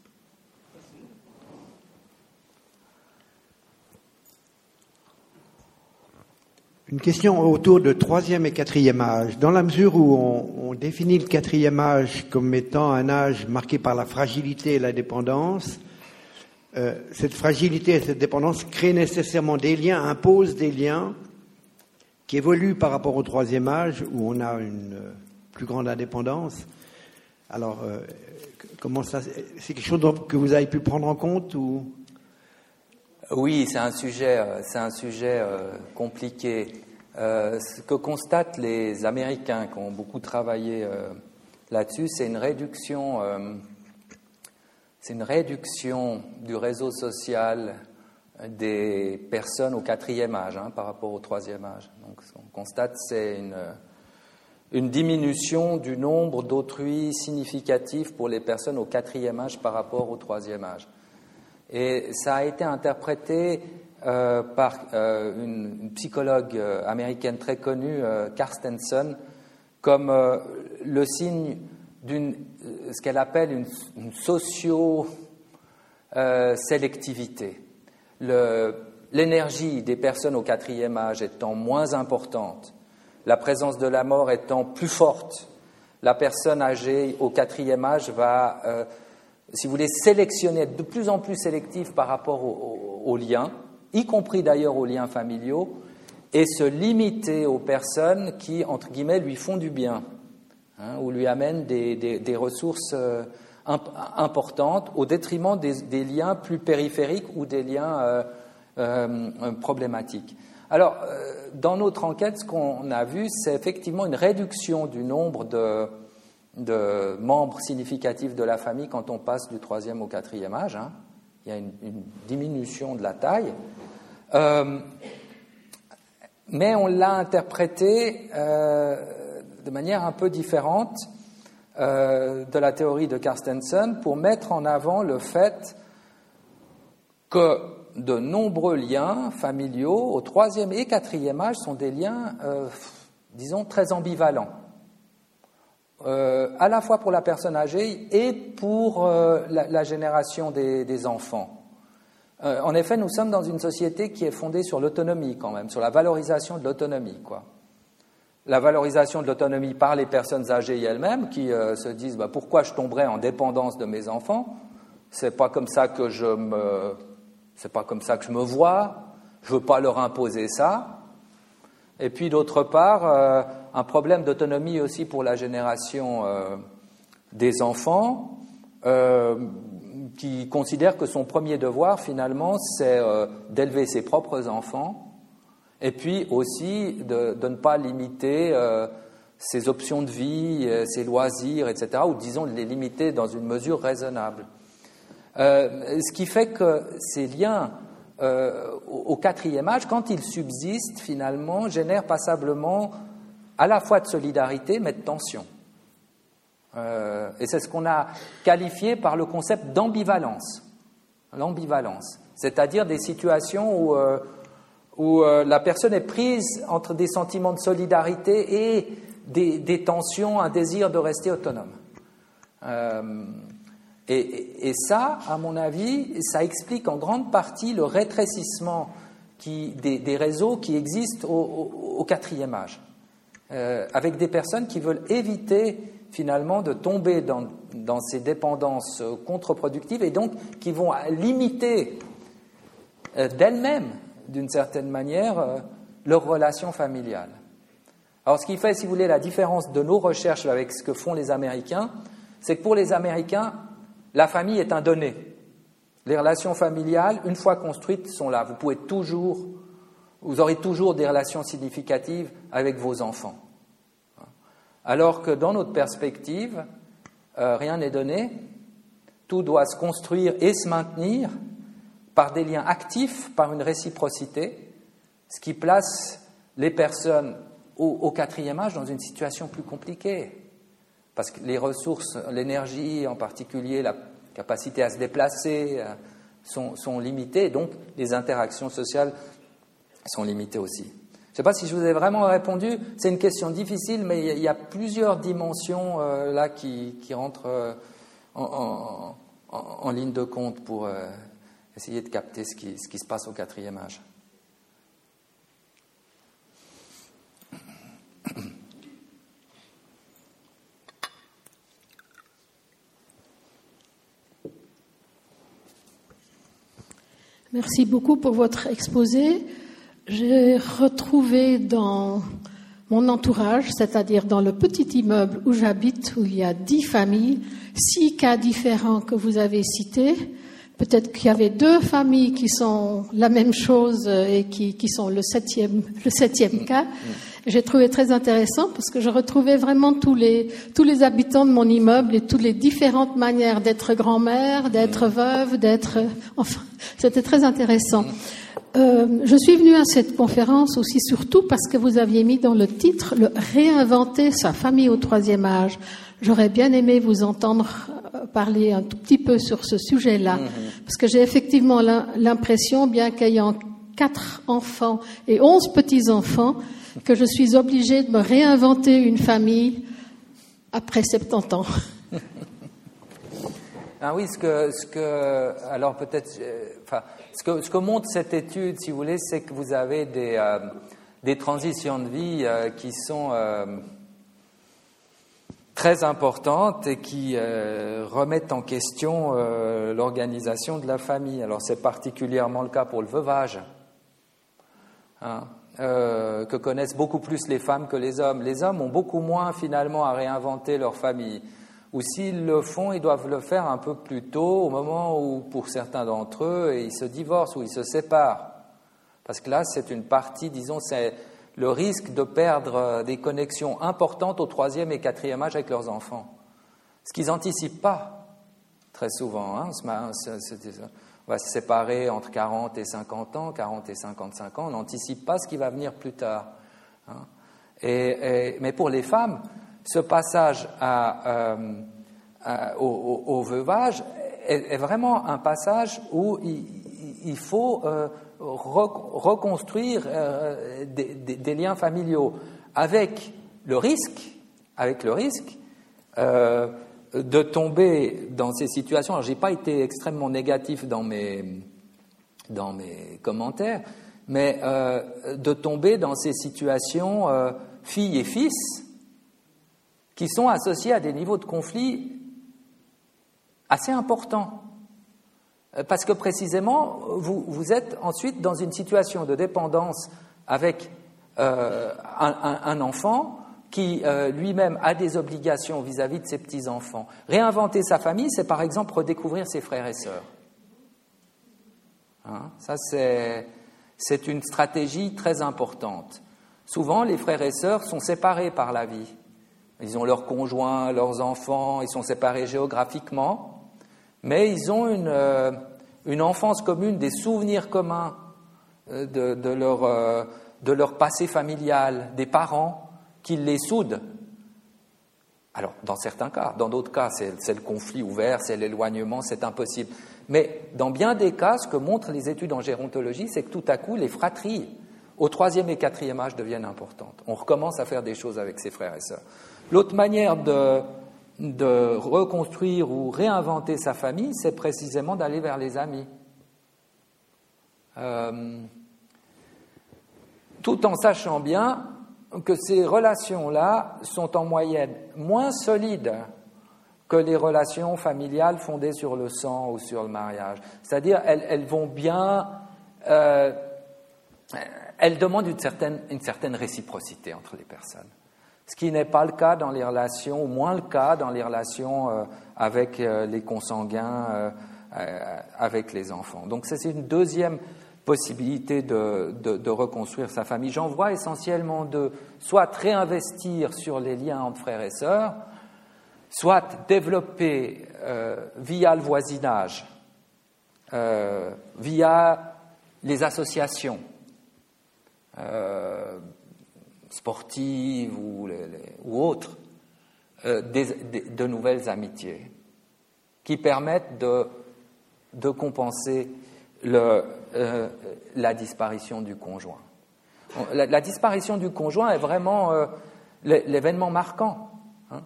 Une question autour de troisième et quatrième âge. Dans la mesure où on, définit le quatrième âge comme étant un âge marqué par la fragilité et la dépendance, euh, cette fragilité et cette dépendance créent nécessairement des liens, imposent des liens qui évoluent par rapport au troisième âge où on a une plus grande indépendance. Alors, euh, Comment ça C'est quelque chose que vous avez pu prendre en compte ou? Oui, c'est un sujet, euh, c'est un sujet euh, compliqué. Ce que constatent les Américains qui ont beaucoup travaillé là-dessus, c'est une réduction, c'est une réduction du réseau social des personnes au quatrième âge hein, par rapport au troisième âge. Donc, qu'on constate, c'est une, une diminution du nombre d'autrui significatif pour les personnes au quatrième âge par rapport au troisième âge. Et ça a été interprété euh, par euh, une, psychologue euh, américaine très connue, Carstensen, comme le signe d'une ce qu'elle appelle une, une socio-sélectivité. L'énergie des personnes au quatrième âge étant moins importante, la présence de la mort étant plus forte, la personne âgée au quatrième âge va si vous voulez, sélectionner, être de plus en plus sélectif par rapport aux, liens, y compris d'ailleurs aux liens familiaux, et se limiter aux personnes qui, entre guillemets, lui font du bien, hein, ou lui amènent des, ressources euh, importantes, au détriment des, liens plus périphériques ou des liens euh, euh, problématiques. Alors, dans notre enquête, ce qu'on a vu, c'est effectivement une réduction du nombre de, membres significatifs de la famille quand on passe du troisième au quatrième âge. Hein. Il y a une, diminution de la taille. Euh, mais on l'a interprété euh, de manière un peu différente euh, de la théorie de Carstensen pour mettre en avant le fait que de nombreux liens familiaux au troisième et quatrième âge sont des liens, disons, très ambivalents. Euh, à la fois pour la personne âgée et pour euh, la, génération des, enfants. Euh, en effet, nous sommes dans une société qui est fondée sur l'autonomie quand même, sur la valorisation de l'autonomie. Quoi. La valorisation de l'autonomie par les personnes âgées elles-mêmes qui se disent bah, pourquoi je tomberais en dépendance de mes enfants? C'est pas comme ça que je me, c'est pas comme ça que je me vois. Je veux pas leur imposer ça. Et puis d'autre part, un problème d'autonomie aussi pour la génération euh, des enfants, euh, qui considère que son premier devoir, finalement, c'est euh, d'élever ses propres enfants, et puis aussi de, ne pas limiter ses options de vie, ses loisirs, etc., ou disons de les limiter dans une mesure raisonnable. Ce qui fait que ces liens au quatrième âge, quand ils subsistent, finalement, génèrent passablement à la fois de solidarité, mais de tension. Euh, et c'est ce qu'on a qualifié par le concept d'ambivalence. L'ambivalence, c'est-à-dire des situations où, euh, où euh, la personne est prise entre des sentiments de solidarité et des, tensions, un désir de rester autonome. Et, ça, à mon avis, ça explique en grande partie le rétrécissement des, réseaux qui existent au quatrième âge. Euh, avec des personnes qui veulent éviter finalement de tomber dans, ces dépendances contre-productives et donc qui vont limiter euh, d'elles-mêmes, d'une certaine manière, euh, leur relation familiale. Alors ce qui fait, si vous voulez, la différence de nos recherches avec ce que font les Américains, c'est que pour les Américains, la famille est un donné. Les relations familiales, une fois construites, sont là. Vous pouvez toujours vous aurez toujours des relations significatives avec vos enfants. Alors que dans notre perspective, euh, rien n'est donné, tout doit se construire et se maintenir par des liens actifs, par une réciprocité, ce qui place les personnes au, quatrième âge dans une situation plus compliquée. Parce que les ressources, l'énergie en particulier, la capacité à se déplacer euh, sont, limitées, donc les interactions sociales sont limités aussi. Je ne sais pas si je vous ai vraiment répondu. C'est une question difficile, mais il y a plusieurs dimensions euh, là qui, rentrent euh, en, ligne de compte pour essayer de capter qui, ce qui se passe au quatrième âge. Merci beaucoup pour votre exposé. J'ai retrouvé dans mon entourage, c'est-à-dire dans le petit immeuble où j'habite, où il y a dix familles, six cas différents que vous avez cités, peut-être qu'il y avait deux familles qui sont la même chose et qui, sont le septième, le septième cas. J'ai trouvé très intéressant parce que je retrouvais vraiment tous les, tous les habitants de mon immeuble et toutes les différentes manières d'être grand-mère, d'être veuve, d'être, enfin, *laughs* c'était très intéressant. Euh, je suis venue à cette conférence aussi surtout parce que vous aviez mis dans le titre le réinventer sa famille au troisième âge. J'aurais bien aimé vous entendre euh, parler un tout petit peu sur ce sujet-là, mhm. parce que j'ai effectivement l'impression, bien qu'ayant quatre enfants et onze petits-enfants, que je suis obligée de me réinventer une famille après 70 ans. *laughs* Ah oui, ce que, ce que alors peut-être, euh, enfin, ce que, montre cette étude, si vous voulez, c'est que vous avez des, euh, des transitions de vie qui sont très importantes et qui euh, remettent en question euh, l'organisation de la famille. Alors c'est particulièrement le cas pour le veuvage, hein, euh, que connaissent beaucoup plus les femmes que les hommes. Les hommes ont beaucoup moins finalement à réinventer leur famille. Ou s'ils le font, ils doivent le faire un peu plus tôt, au moment où, pour certains d'entre eux, ils se divorcent ou ils se séparent. Parce que là, c'est une partie, disons, c'est le risque de perdre euh, des connexions importantes au troisième et quatrième âge avec leurs enfants. Ce qu'ils n'anticipent pas très souvent. Hein. On va se séparer entre 40 et 50 ans, 40 et 55 ans, on n'anticipe pas ce qui va venir plus tard. Hein. Et, mais pour les femmes, ce passage euh, au, veuvage est, vraiment un passage où il, faut euh, reconstruire euh, des, liens familiaux avec le risque, avec le risque de tomber dans ces situations. Alors, j'ai pas été extrêmement négatif dans mes, dans mes commentaires, mais euh, de tomber dans ces situations filles et fils qui sont associés à des niveaux de conflit assez importants. Euh, parce que précisément, vous, êtes ensuite dans une situation de dépendance avec euh, un, enfant qui euh, lui-même a des obligations vis-à-vis de ses petits-enfants. Réinventer sa famille, c'est par exemple redécouvrir ses frères et sœurs. Hein, ça, c'est une stratégie très importante. Souvent, les frères et sœurs sont séparés par la vie. Ils ont leurs conjoints, leurs enfants, ils sont séparés géographiquement, mais ils ont une, euh, une enfance commune, des souvenirs communs euh, de, leur, de leur passé familial, des parents qui les soudent. Alors, dans certains cas, dans d'autres cas, c'est le conflit ouvert, c'est l'éloignement, c'est impossible. Mais dans bien des cas, ce que montrent les études en gérontologie, c'est que tout à coup, les fratries au troisième et quatrième âge deviennent importantes. On recommence à faire des choses avec ses frères et sœurs. L'autre manière de, de reconstruire ou réinventer sa famille, c'est précisément d'aller vers les amis. Euh, tout en sachant bien que ces relations-là sont en moyenne moins solides que les relations familiales fondées sur le sang ou sur le mariage. C'est-à-dire, elles, vont bien, euh, elles demandent une certaine, une certaine réciprocité entre les personnes ce qui n'est pas le cas dans les relations, ou moins le cas dans les relations euh, avec euh, les consanguins, avec les enfants. Donc c'est une deuxième possibilité de, reconstruire sa famille. J'en vois essentiellement deux. Soit réinvestir sur les liens entre frères et sœurs, soit développer via le voisinage, via les associations, sportives ou, autres, euh, de nouvelles amitiés qui permettent de compenser euh, la disparition du conjoint. La, disparition du conjoint est vraiment euh, l'événement marquant. Hein.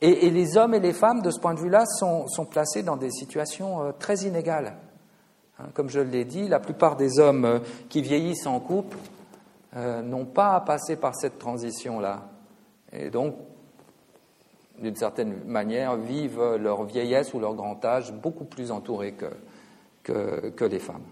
Et, les hommes et les femmes, de ce point de vue-là, sont, placés dans des situations très inégales. Hein. Comme je l'ai dit, la plupart des hommes qui vieillissent en couple euh, n'ont pas à passer par cette transition-là. Et donc, d'une certaine manière, vivent leur vieillesse ou leur grand âge beaucoup plus entourés que, que, que les femmes.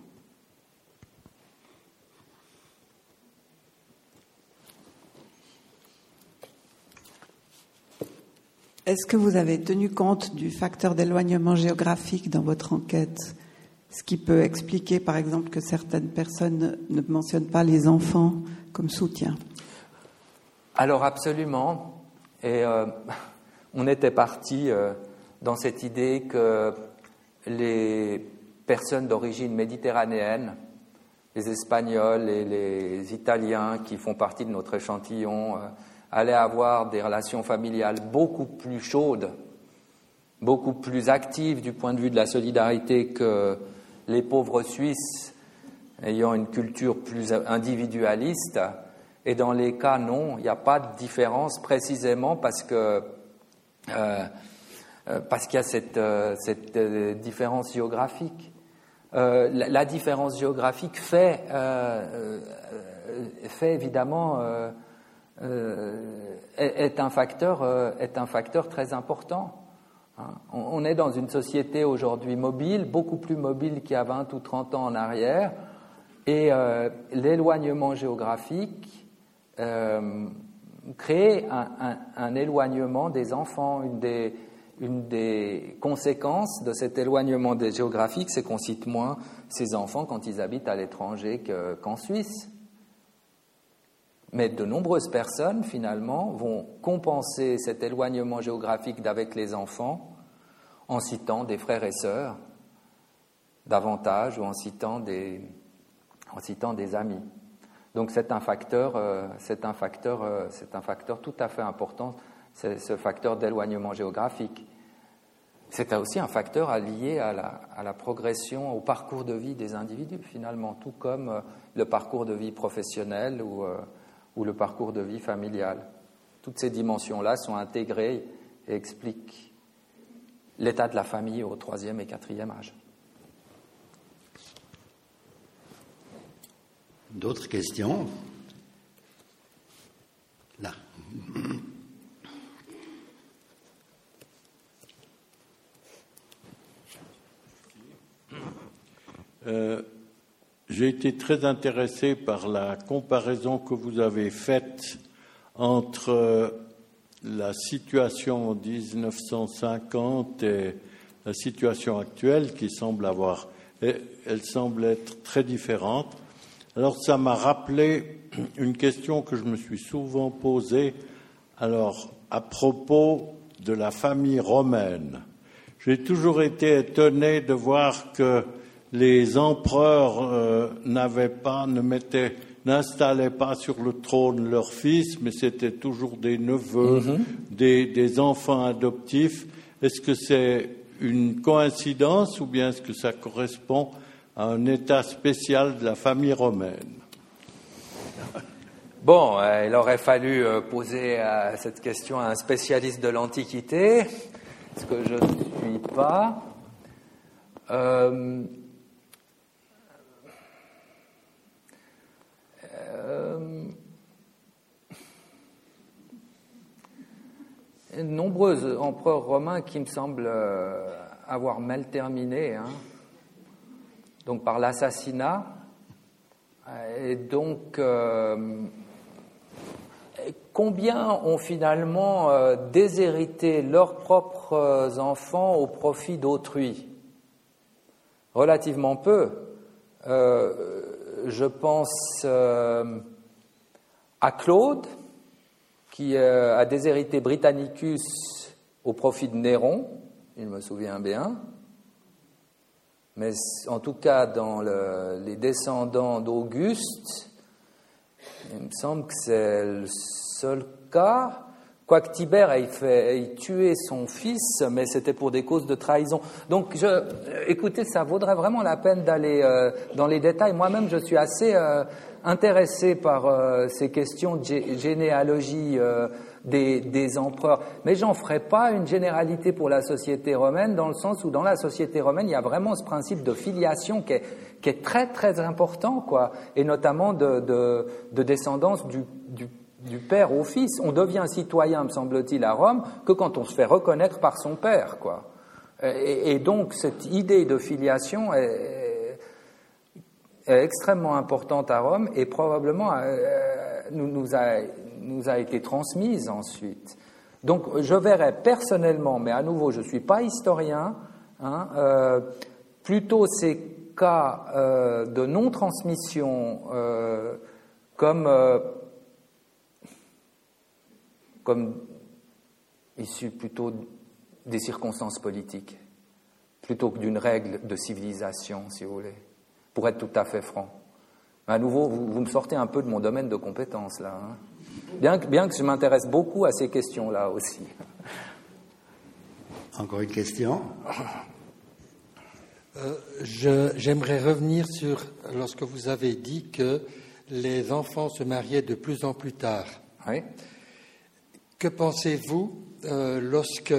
Est-ce que vous avez tenu compte du facteur d'éloignement géographique dans votre enquête Ce qui peut expliquer, par exemple, que certaines personnes ne mentionnent pas les enfants comme soutien? Alors absolument. Et euh, *laughs* on était parti euh, dans cette idée que les personnes d'origine méditerranéenne, les Espagnols et les Italiens qui font partie de notre échantillon, euh, allaient avoir des relations familiales beaucoup plus chaudes, beaucoup plus actives du point de vue de la solidarité que les pauvres Suisses ayant une culture plus individualiste. Et dans les cas, non, il n'y a pas de différence précisément parce que euh, euh, parce qu'il y a cette, cette différence géographique. La, la, différence géographique fait, fait évidemment est, un facteur, est un facteur très important. Hein. On est dans une société aujourd'hui mobile, beaucoup plus mobile qu'il y a 20 ou 30 ans en arrière, et euh, l'éloignement géographique euh, crée un, éloignement des enfants. Des, une des conséquences de cet éloignement des géographiques, c'est qu'on cite moins ces enfants quand ils habitent à l'étranger qu'en Suisse. Mais de nombreuses personnes, finalement, vont compenser cet éloignement géographique d'avec les enfants en citant des frères et sœurs davantage ou en citant des, amis. Donc c'est un facteur, euh, un facteur, euh, un facteur tout à fait important, ce facteur d'éloignement géographique. C'est aussi un facteur lié à la, à la, progression, au parcours de vie des individus finalement, tout comme euh, le parcours de vie professionnel ou, ou le parcours de vie familial. Toutes ces dimensions-là sont intégrées et expliquent l'état de la famille au troisième et quatrième âge. D'autres questions? Euh, j'ai été très intéressé par la comparaison que vous avez faite entre la situation en 1950 et la situation actuelle qui semble avoir, elle semble être très différente. Alors ça m'a rappelé une question que je me suis souvent posée alors à propos de la famille romaine. J'ai toujours été étonné de voir que les empereurs euh, n'avaient pas, ne mettaient, n'installaient pas sur le trône leurs fils, mais c'était toujours des neveux, mm-hmm. des, des enfants adoptifs. Est-ce que c'est une coïncidence ou bien est-ce que ça correspond un état spécial de la famille romaine? *laughs* Bon, euh, il aurait fallu euh, poser euh, cette question à un spécialiste de l'Antiquité, ce que je ne suis pas. Nombreux empereurs romains qui me semblent avoir mal terminé. Hein donc par l'assassinat. Et donc, euh, combien ont finalement euh, déshérité leurs propres enfants au profit d'autrui? Relativement peu. Euh, je pense à Claude, qui a déshérité Britannicus au profit de Néron, il me souvient bien mais en tout cas dans les descendants d'Auguste, il me semble que c'est le seul cas. Quoique Tibère ait, tué son fils, mais c'était pour des causes de trahison. Donc, je, écoutez, ça vaudrait vraiment la peine d'aller euh, dans les détails. Moi-même, je suis assez euh, intéressé par euh, ces questions de généalogie des, empereurs. Mais j'en ferai pas une généralité pour la société romaine, dans le sens où dans la société romaine, il y a vraiment ce principe de filiation qui est, très très important, quoi, et notamment de, de, descendance du, du, père au fils. On devient citoyen, me semble-t-il, à Rome que quand on se fait reconnaître par son père, quoi. Et, donc cette idée de filiation est, extrêmement importante à Rome et probablement euh, nous, a, été transmise ensuite. Donc je verrais personnellement, mais à nouveau je ne suis pas historien, hein, euh, plutôt ces cas euh, de non-transmission comme, comme issus plutôt des circonstances politiques, plutôt que d'une règle de civilisation, si vous voulez, pour être tout à fait franc. À nouveau, vous, me sortez un peu de mon domaine de compétences, là. Hein. Bien, que, bien que je m'intéresse beaucoup à ces questions-là aussi. *laughs* Encore une question euh, J'aimerais revenir sur lorsque vous avez dit que les enfants se mariaient de plus en plus tard. Oui. Que pensez-vous euh, lorsque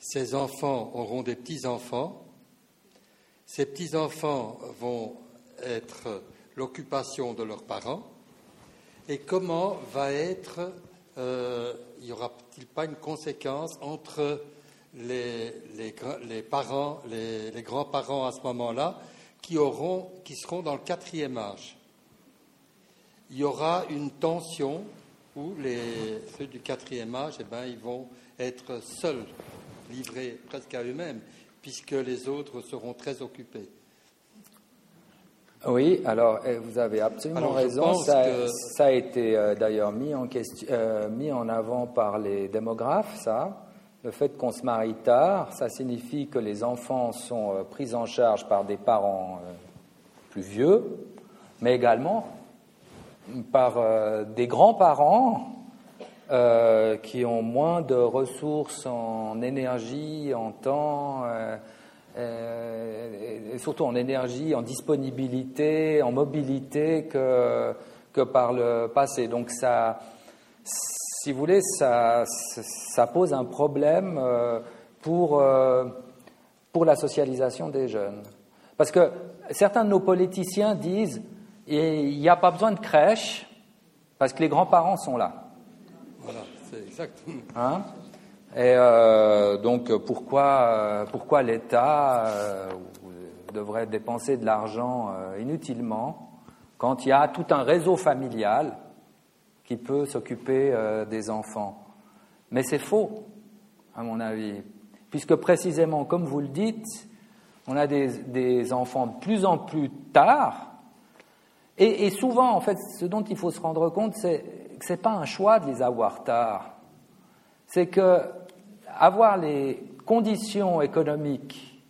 ces enfants auront des petits-enfants? Ces petits-enfants vont être l'occupation de leurs parents. Et comment va être, euh, y aura-t-il pas une conséquence entre les, les, parents, les, grands-parents à ce moment-là, qui seront dans le quatrième âge? Il y aura une tension où les, ceux du quatrième âge, eh ben, ils vont être seuls, livrés presque à eux-mêmes, puisque les autres seront très occupés. Oui, alors eh, vous avez absolument raison. Ça, a été euh, d'ailleurs mis, en euh, mis en avant par les démographes, ça. Le fait qu'on se marie tard, ça signifie que les enfants sont euh, pris en charge par des parents plus vieux, mais également par des grands-parents qui ont moins de ressources en énergie, en temps euh, et surtout en énergie, en disponibilité, en mobilité que, que par le passé. Donc ça, si vous voulez, ça, pose un problème euh, pour, euh, pour la socialisation des jeunes. Parce que certains de nos politiciens disent il n'y a pas besoin de crèche parce que les grands-parents sont là. Voilà, c'est exactement. Hein? Et euh, donc pourquoi, euh, pourquoi l'État euh, devrait dépenser de l'argent inutilement quand il y a tout un réseau familial qui peut s'occuper des enfants? Mais c'est faux, à mon avis, puisque précisément, comme vous le dites, on a des, des enfants de plus en plus tard, et, souvent, en fait, ce dont il faut se rendre compte, c'est que ce n'est pas un choix de les avoir tard. C'est que avoir les conditions économiques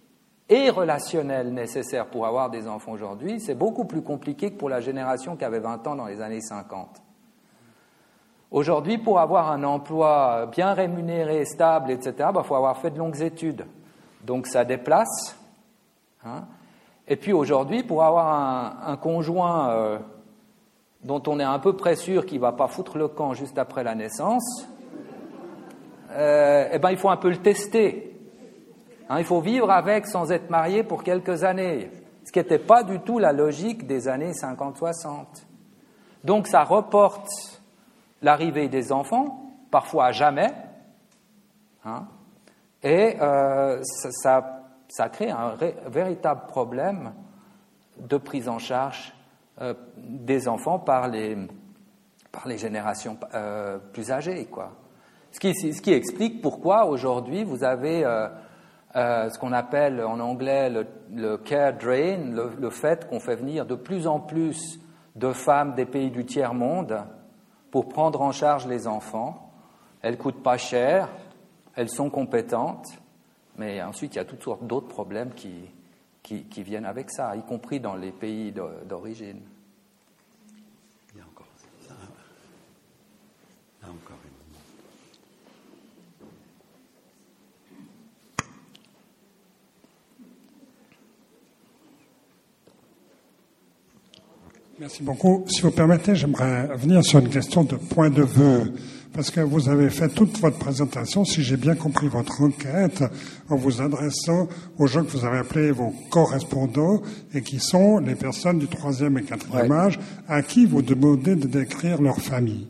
et relationnelles nécessaires pour avoir des enfants aujourd'hui, c'est beaucoup plus compliqué que pour la génération qui avait 20 ans dans les années 50. Aujourd'hui, pour avoir un emploi bien rémunéré, stable, etc., il bah, faut avoir fait de longues études. Donc ça déplace. Hein. Et puis aujourd'hui, pour avoir un, conjoint euh, dont on est un peu près sûr qu'il ne va pas foutre le camp juste après la naissance, euh, eh ben, il faut un peu le tester. Hein, il faut vivre avec sans être marié pour quelques années, ce qui n'était pas du tout la logique des années 50-60. Donc ça reporte l'arrivée des enfants, parfois à jamais, hein, et euh, ça, ça, crée un véritable problème de prise en charge euh, des enfants par les, par les générations plus âgées. Quoi. Ce qui, explique pourquoi aujourd'hui vous avez euh, euh, ce qu'on appelle en anglais le, care drain, le, fait qu'on fait venir de plus en plus de femmes des pays du tiers-monde pour prendre en charge les enfants. Elles coûtent pas cher, elles sont compétentes, mais ensuite il y a toutes sortes d'autres problèmes qui, qui viennent avec ça, y compris dans les pays d'origine. Merci beaucoup. Si vous permettez, j'aimerais venir sur une question de point de vue, parce que vous avez fait toute votre présentation, si j'ai bien compris votre enquête, en vous adressant aux gens que vous avez appelés vos correspondants et qui sont les personnes du troisième et quatrième âge à qui vous demandez de décrire leur famille.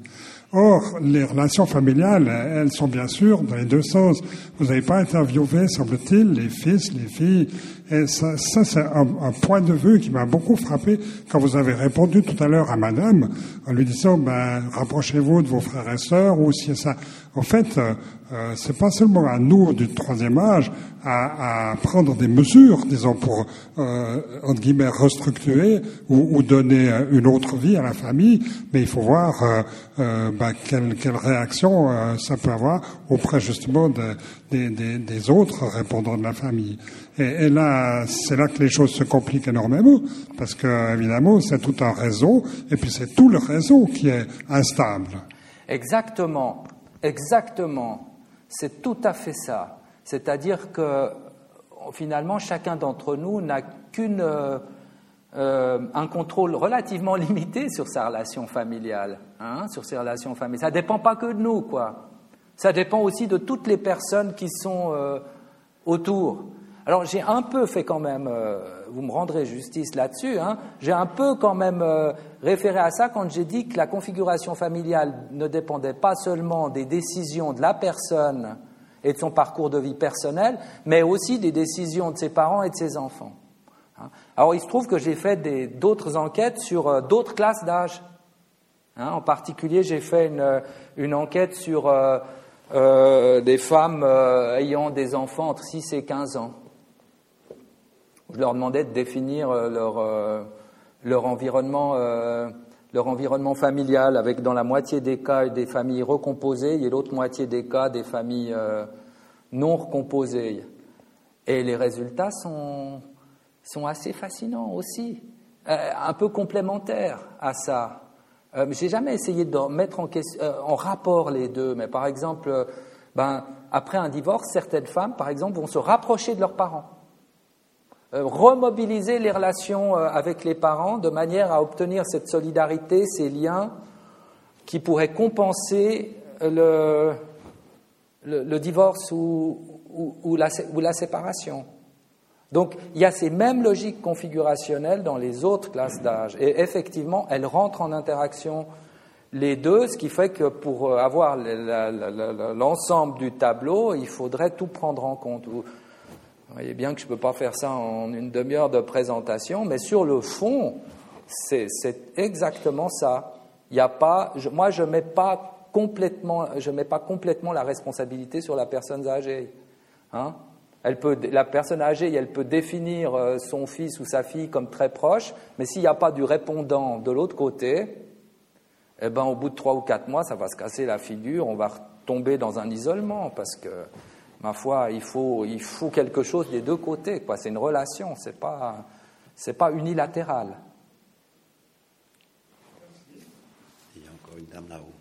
Or, les relations familiales, elles sont bien sûr dans les deux sens. Vous n'avez pas interviewé, semble-t-il, les fils, les filles. Et ça, ça c'est un, point de vue qui m'a beaucoup frappé quand vous avez répondu tout à l'heure à madame en lui disant, ben, rapprochez-vous de vos frères et sœurs ou si ça. En fait, euh, euh, c'est pas seulement à nous du troisième âge à, à prendre des mesures, disons, pour euh, entre guillemets restructurer ou, ou, donner une autre vie à la famille, mais il faut voir euh, euh bah, quelle, réaction euh, ça peut avoir auprès justement de, des, autres répondants de la famille. Et, et là, c'est là que les choses se compliquent énormément, parce que évidemment, c'est tout un réseau, et puis c'est tout le réseau qui est instable. Exactement, exactement. C'est tout à fait ça. C'est-à-dire que finalement, chacun d'entre nous n'a qu'une euh, un contrôle relativement *laughs* limité sur sa relation familiale, hein, sur ses relations familiales. Ça dépend pas que de nous, quoi. Ça dépend aussi de toutes les personnes qui sont euh, autour. Alors j'ai un peu fait quand même, euh, vous me rendrez justice là-dessus, hein, j'ai un peu quand même référé à ça quand j'ai dit que la configuration familiale ne dépendait pas seulement des décisions de la personne et de son parcours de vie personnel, mais aussi des décisions de ses parents et de ses enfants. Alors il se trouve que j'ai fait d'autres enquêtes sur euh, d'autres classes d'âge. Hein, en particulier, j'ai fait une, une, enquête sur euh, euh, des femmes ayant des enfants entre 6 et 15 ans je leur demandais de définir euh, leur, euh, environnement, euh, leur environnement familial, avec dans la moitié des cas des familles recomposées et l'autre moitié des cas des familles non recomposées. Et les résultats sont, sont assez fascinants aussi, un peu complémentaires à ça. Euh, J'ai jamais essayé de mettre en, en, rapport les deux, mais par exemple, ben, après un divorce, certaines femmes, par exemple, vont se rapprocher de leurs parents. Euh, remobiliser les relations euh, avec les parents de manière à obtenir cette solidarité, ces liens qui pourraient compenser le, divorce ou, la, séparation. Donc il y a ces mêmes logiques configurationnelles dans les autres classes d'âge. Et effectivement, elles rentrent en interaction les deux, ce qui fait que pour avoir l'ensemble du tableau, il faudrait tout prendre en compte. Vous voyez bien que je ne peux pas faire ça en une demi-heure de présentation, mais sur le fond, c'est exactement ça. Il n'y a pas, moi, je ne mets pas complètement, je mets pas complètement la responsabilité sur la personne âgée. Hein elle peut, la personne âgée, elle peut définir euh, son fils ou sa fille comme très proche, mais s'il n'y a pas du répondant de l'autre côté, eh ben, au bout de trois ou quatre mois, ça va se casser la figure, on va tomber dans un isolement parce que ma foi, il faut, il faut quelque chose des deux côtés. C'est une relation, ce n'est pas, pas unilatéral. Il y a encore une dame là-haut.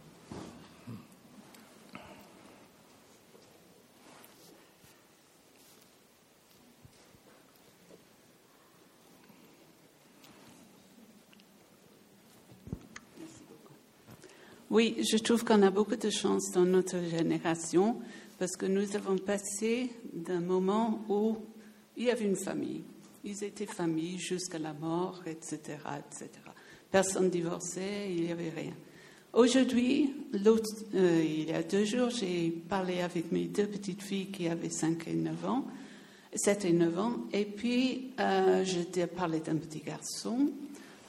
Oui, je trouve qu'on a beaucoup de chance dans notre génération parce que nous avons passé d'un moment où il y avait une famille. Ils étaient famille jusqu'à la mort, etc., etc. Personne divorçait, il n'y avait rien. Aujourd'hui, euh, il y a deux jours, j'ai parlé avec mes deux petites filles qui avaient 5 et 9 ans, 7 et 9 ans, et puis euh, je parlais d'un petit garçon,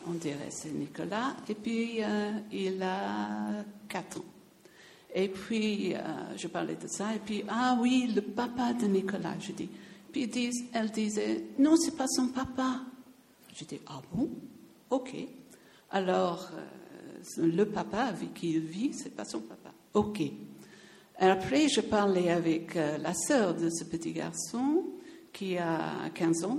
on dirait c'est Nicolas, et puis euh, il a 4 ans. Et puis, euh, je parlais de ça, et puis, ah oui, le papa de Nicolas, je dis. Puis elle disait, non, c'est pas son papa. Je dis, ah bon? Ok. Alors, euh, le papa qui il vit, c'est pas son papa. Ok. Après, je parlais avec la sœur de ce petit garçon qui a 15 ans,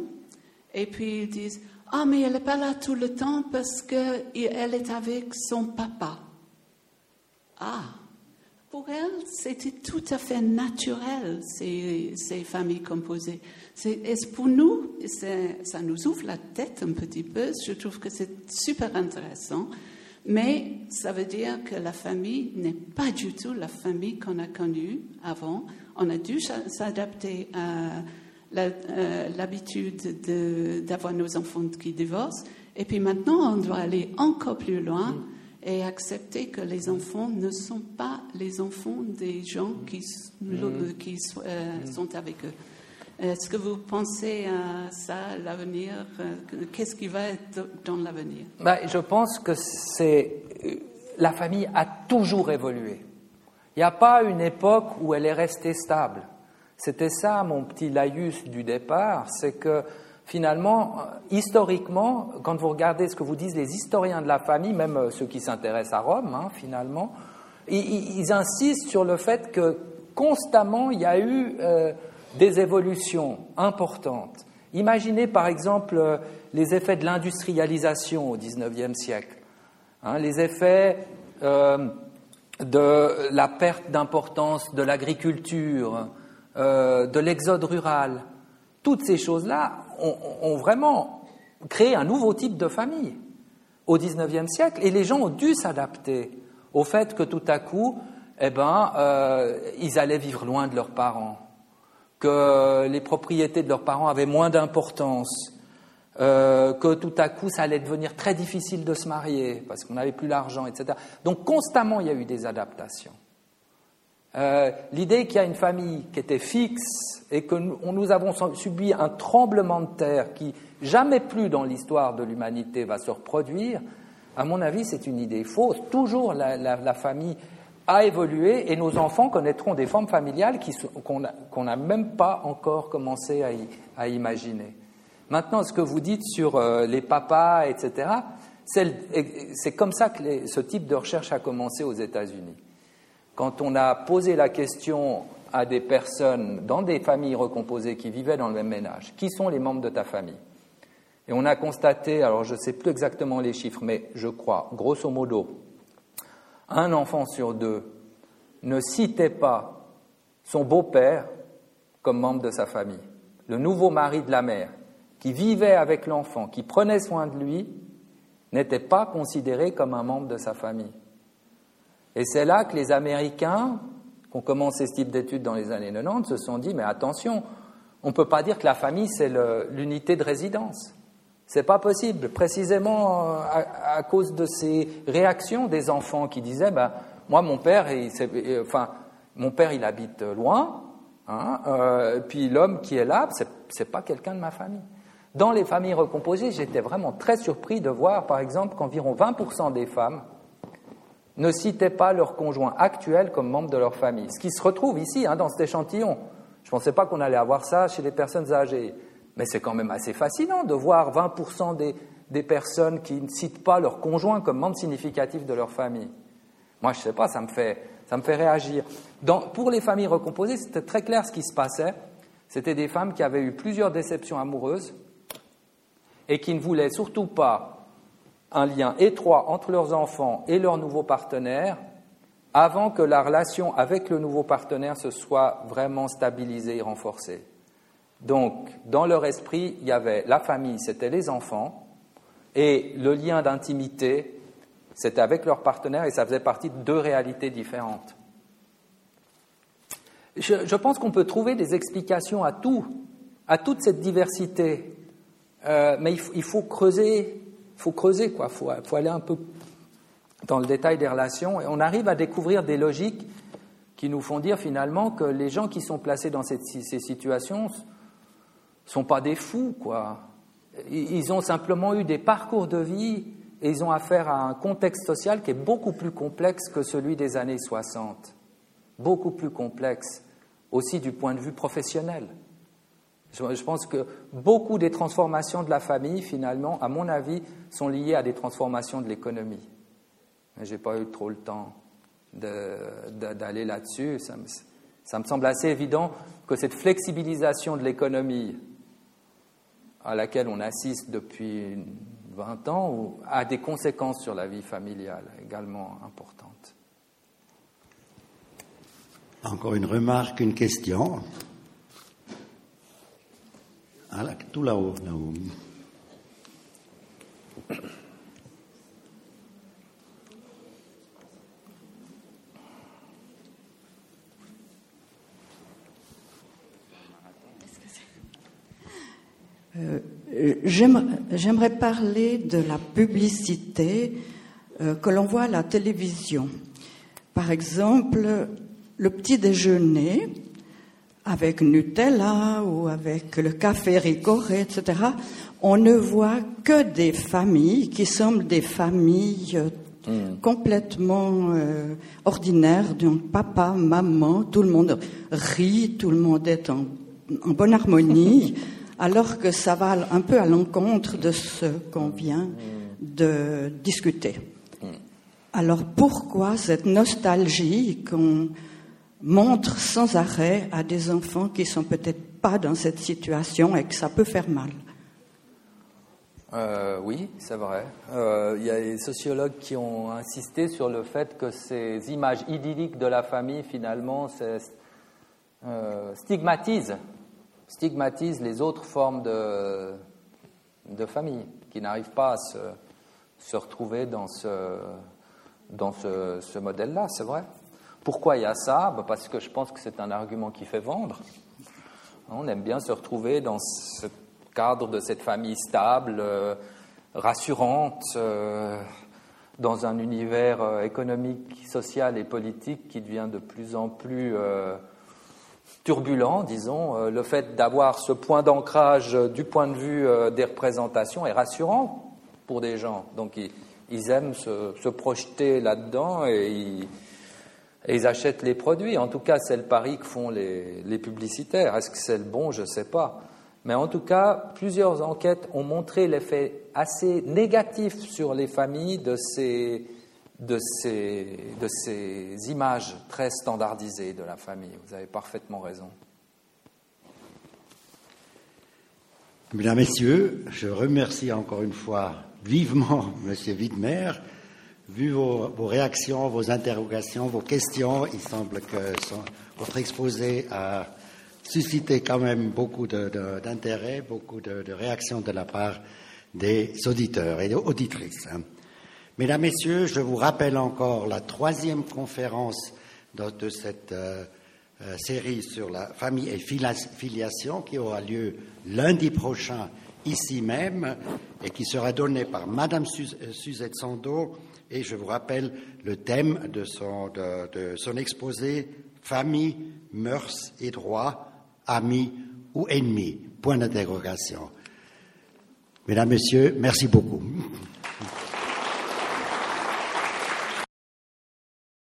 et puis ils disent, ah, mais elle n'est pas là tout le temps parce qu'elle est avec son papa. Ah, pour elle, c'était tout à fait naturel, ces, ces familles composées. C'est, pour nous, ça nous ouvre la tête un petit peu. Je trouve que c'est super intéressant. Mais ça veut dire que la famille n'est pas du tout la famille qu'on a connue avant. On a dû s'adapter à euh, l'habitude d'avoir nos enfants qui divorcent. Et puis maintenant, on doit aller encore plus loin et accepter que les enfants ne sont pas les enfants des gens qui, Mm. qui euh, sont avec eux. Est-ce que vous pensez à ça, l'avenir euh, Qu'est-ce qui va être dans l'avenir? Ben, je pense que c'est la famille a toujours évolué. Il n'y a pas une époque où elle est restée stable. C'était ça mon petit laïus du départ, c'est que finalement, historiquement, quand vous regardez ce que vous disent les historiens de la famille, même euh, ceux qui s'intéressent à Rome, hein, finalement, ils, insistent sur le fait que constamment il y a eu euh, des évolutions importantes. Imaginez par exemple euh, les effets de l'industrialisation au XIXe siècle, hein, les effets de la perte d'importance de l'agriculture, euh, de l'exode rural. Toutes ces choses-là ont, ont, vraiment créé un nouveau type de famille au XIXe siècle et les gens ont dû s'adapter au fait que tout à coup, eh ben, euh, ils allaient vivre loin de leurs parents, que les propriétés de leurs parents avaient moins d'importance, euh, que tout à coup ça allait devenir très difficile de se marier parce qu'on n'avait plus l'argent, etc. Donc constamment il y a eu des adaptations. Euh, L'idée qu'il y a une famille qui était fixe et que nous, avons subi un tremblement de terre qui jamais plus dans l'histoire de l'humanité va se reproduire, à mon avis c'est une idée fausse. Toujours la, famille a évolué et nos enfants connaîtront des formes familiales qu'on n'a même pas encore commencé à, imaginer. Maintenant, ce que vous dites sur euh, les papas, etc., c'est comme ça que ce type de recherche a commencé aux États-Unis. Quand on a posé la question à des personnes dans des familles recomposées qui vivaient dans le même ménage, qui sont les membres de ta famille? Et on a constaté, alors je ne sais plus exactement les chiffres, mais je crois, grosso modo, un enfant sur deux ne citait pas son beau-père comme membre de sa famille, le nouveau mari de la mère, qui vivait avec l'enfant, qui prenait soin de lui, n'était pas considéré comme un membre de sa famille. Et c'est là que les Américains, qui ont commencé ce type d'études dans les années 90, se sont dit, mais attention, on ne peut pas dire que la famille, c'est l'unité de résidence. C'est pas possible, précisément euh, à, cause de ces réactions des enfants qui disaient, ben, moi, mon père, il, enfin, mon père, il habite loin, hein, euh, puis l'homme qui est là, c'est pas quelqu'un de ma famille. Dans les familles recomposées, j'étais vraiment très surpris de voir, par exemple, qu'environ 20% des femmes ne citaient pas leur conjoint actuel comme membre de leur famille. Ce qui se retrouve ici, hein, dans cet échantillon. Je ne pensais pas qu'on allait avoir ça chez les personnes âgées. Mais c'est quand même assez fascinant de voir 20% des, des, personnes qui ne citent pas leur conjoint comme membre significatif de leur famille. Moi, je ne sais pas, ça me fait, ça me fait réagir. Pour les familles recomposées, c'était très clair ce qui se passait. C'était des femmes qui avaient eu plusieurs déceptions amoureuses et qui ne voulaient surtout pas un lien étroit entre leurs enfants et leur nouveau partenaire avant que la relation avec le nouveau partenaire se soit vraiment stabilisée et renforcée. Donc, dans leur esprit, il y avait la famille, c'était les enfants, et le lien d'intimité, c'était avec leur partenaire, et ça faisait partie de deux réalités différentes. Je, pense qu'on peut trouver des explications à tout, à toute cette diversité, euh, mais il faut, creuser, faut creuser, quoi. Faut, faut, aller un peu dans le détail des relations, et on arrive à découvrir des logiques qui nous font dire finalement que les gens qui sont placés dans ces situations sont pas des fous, quoi. Ils ont simplement eu des parcours de vie et ils ont affaire à un contexte social qui est beaucoup plus complexe que celui des années 60. Beaucoup plus complexe, aussi du point de vue professionnel. Je pense que beaucoup des transformations de la famille, finalement, à mon avis, sont liées à des transformations de l'économie. Je n'ai pas eu trop le temps d'aller là-dessus. Ça me semble assez évident que cette flexibilisation de l'économie à laquelle on assiste depuis 20 ans a des conséquences sur la vie familiale également importantes. Encore une remarque, une question. Tout là-haut. Euh, J'aimerais parler de la publicité euh, que l'on voit à la télévision. Par exemple, le petit déjeuner avec Nutella ou avec le café ricoré, etc. On ne voit que des familles qui semblent des familles hmm. complètement euh, ordinaires, donc papa, maman, tout le monde rit, tout le monde est en, en bonne harmonie, *laughs* alors que ça va un peu à l'encontre de ce qu'on vient de discuter. Alors pourquoi cette nostalgie qu'on montre sans arrêt à des enfants qui sont peut-être pas dans cette situation et que ça peut faire mal euh, oui, c'est vrai. Euh, il y a des sociologues qui ont insisté sur le fait que ces images idylliques de la famille, finalement, euh, stigmatisent, stigmatisent les autres formes de, famille, qui n'arrivent pas à se, retrouver dans ce modèle-là, c'est vrai. Pourquoi il y a ça? Bah, Parce que je pense que c'est un argument qui fait vendre. On aime bien se retrouver dans ce cadre de cette famille stable, euh, rassurante, euh, dans un univers euh, économique, social et politique qui devient de plus en plus turbulent, disons. le fait d'avoir ce point d'ancrage du point de vue des représentations est rassurant pour des gens. Donc ils, aiment se, projeter là-dedans et ils, ils, achètent les produits. En tout cas, c'est le pari que font les, publicitaires. Est-ce que c'est le bon? Je ne sais pas. Mais en tout cas, plusieurs enquêtes ont montré l'effet assez négatif sur les familles de ces, de ces, de ces images très standardisées de la famille. Vous avez parfaitement raison. Mesdames, Messieurs, je remercie encore une fois vivement M. Widmer. Vu vos, vos, réactions, vos interrogations, vos questions, il semble que votre exposé a suscité quand même beaucoup d'intérêt, beaucoup de, réactions de la part des auditeurs et des auditrices. Mesdames, Messieurs, je vous rappelle encore la troisième conférence de, cette euh, euh, série sur la famille et filiation qui aura lieu lundi prochain ici même et qui sera donnée par Madame euh, Suzette Sando. Je vous rappelle le thème de son, de son exposé Famille, mœurs et droits amis ou ennemis Point d'interrogation. Mesdames, Messieurs, merci beaucoup.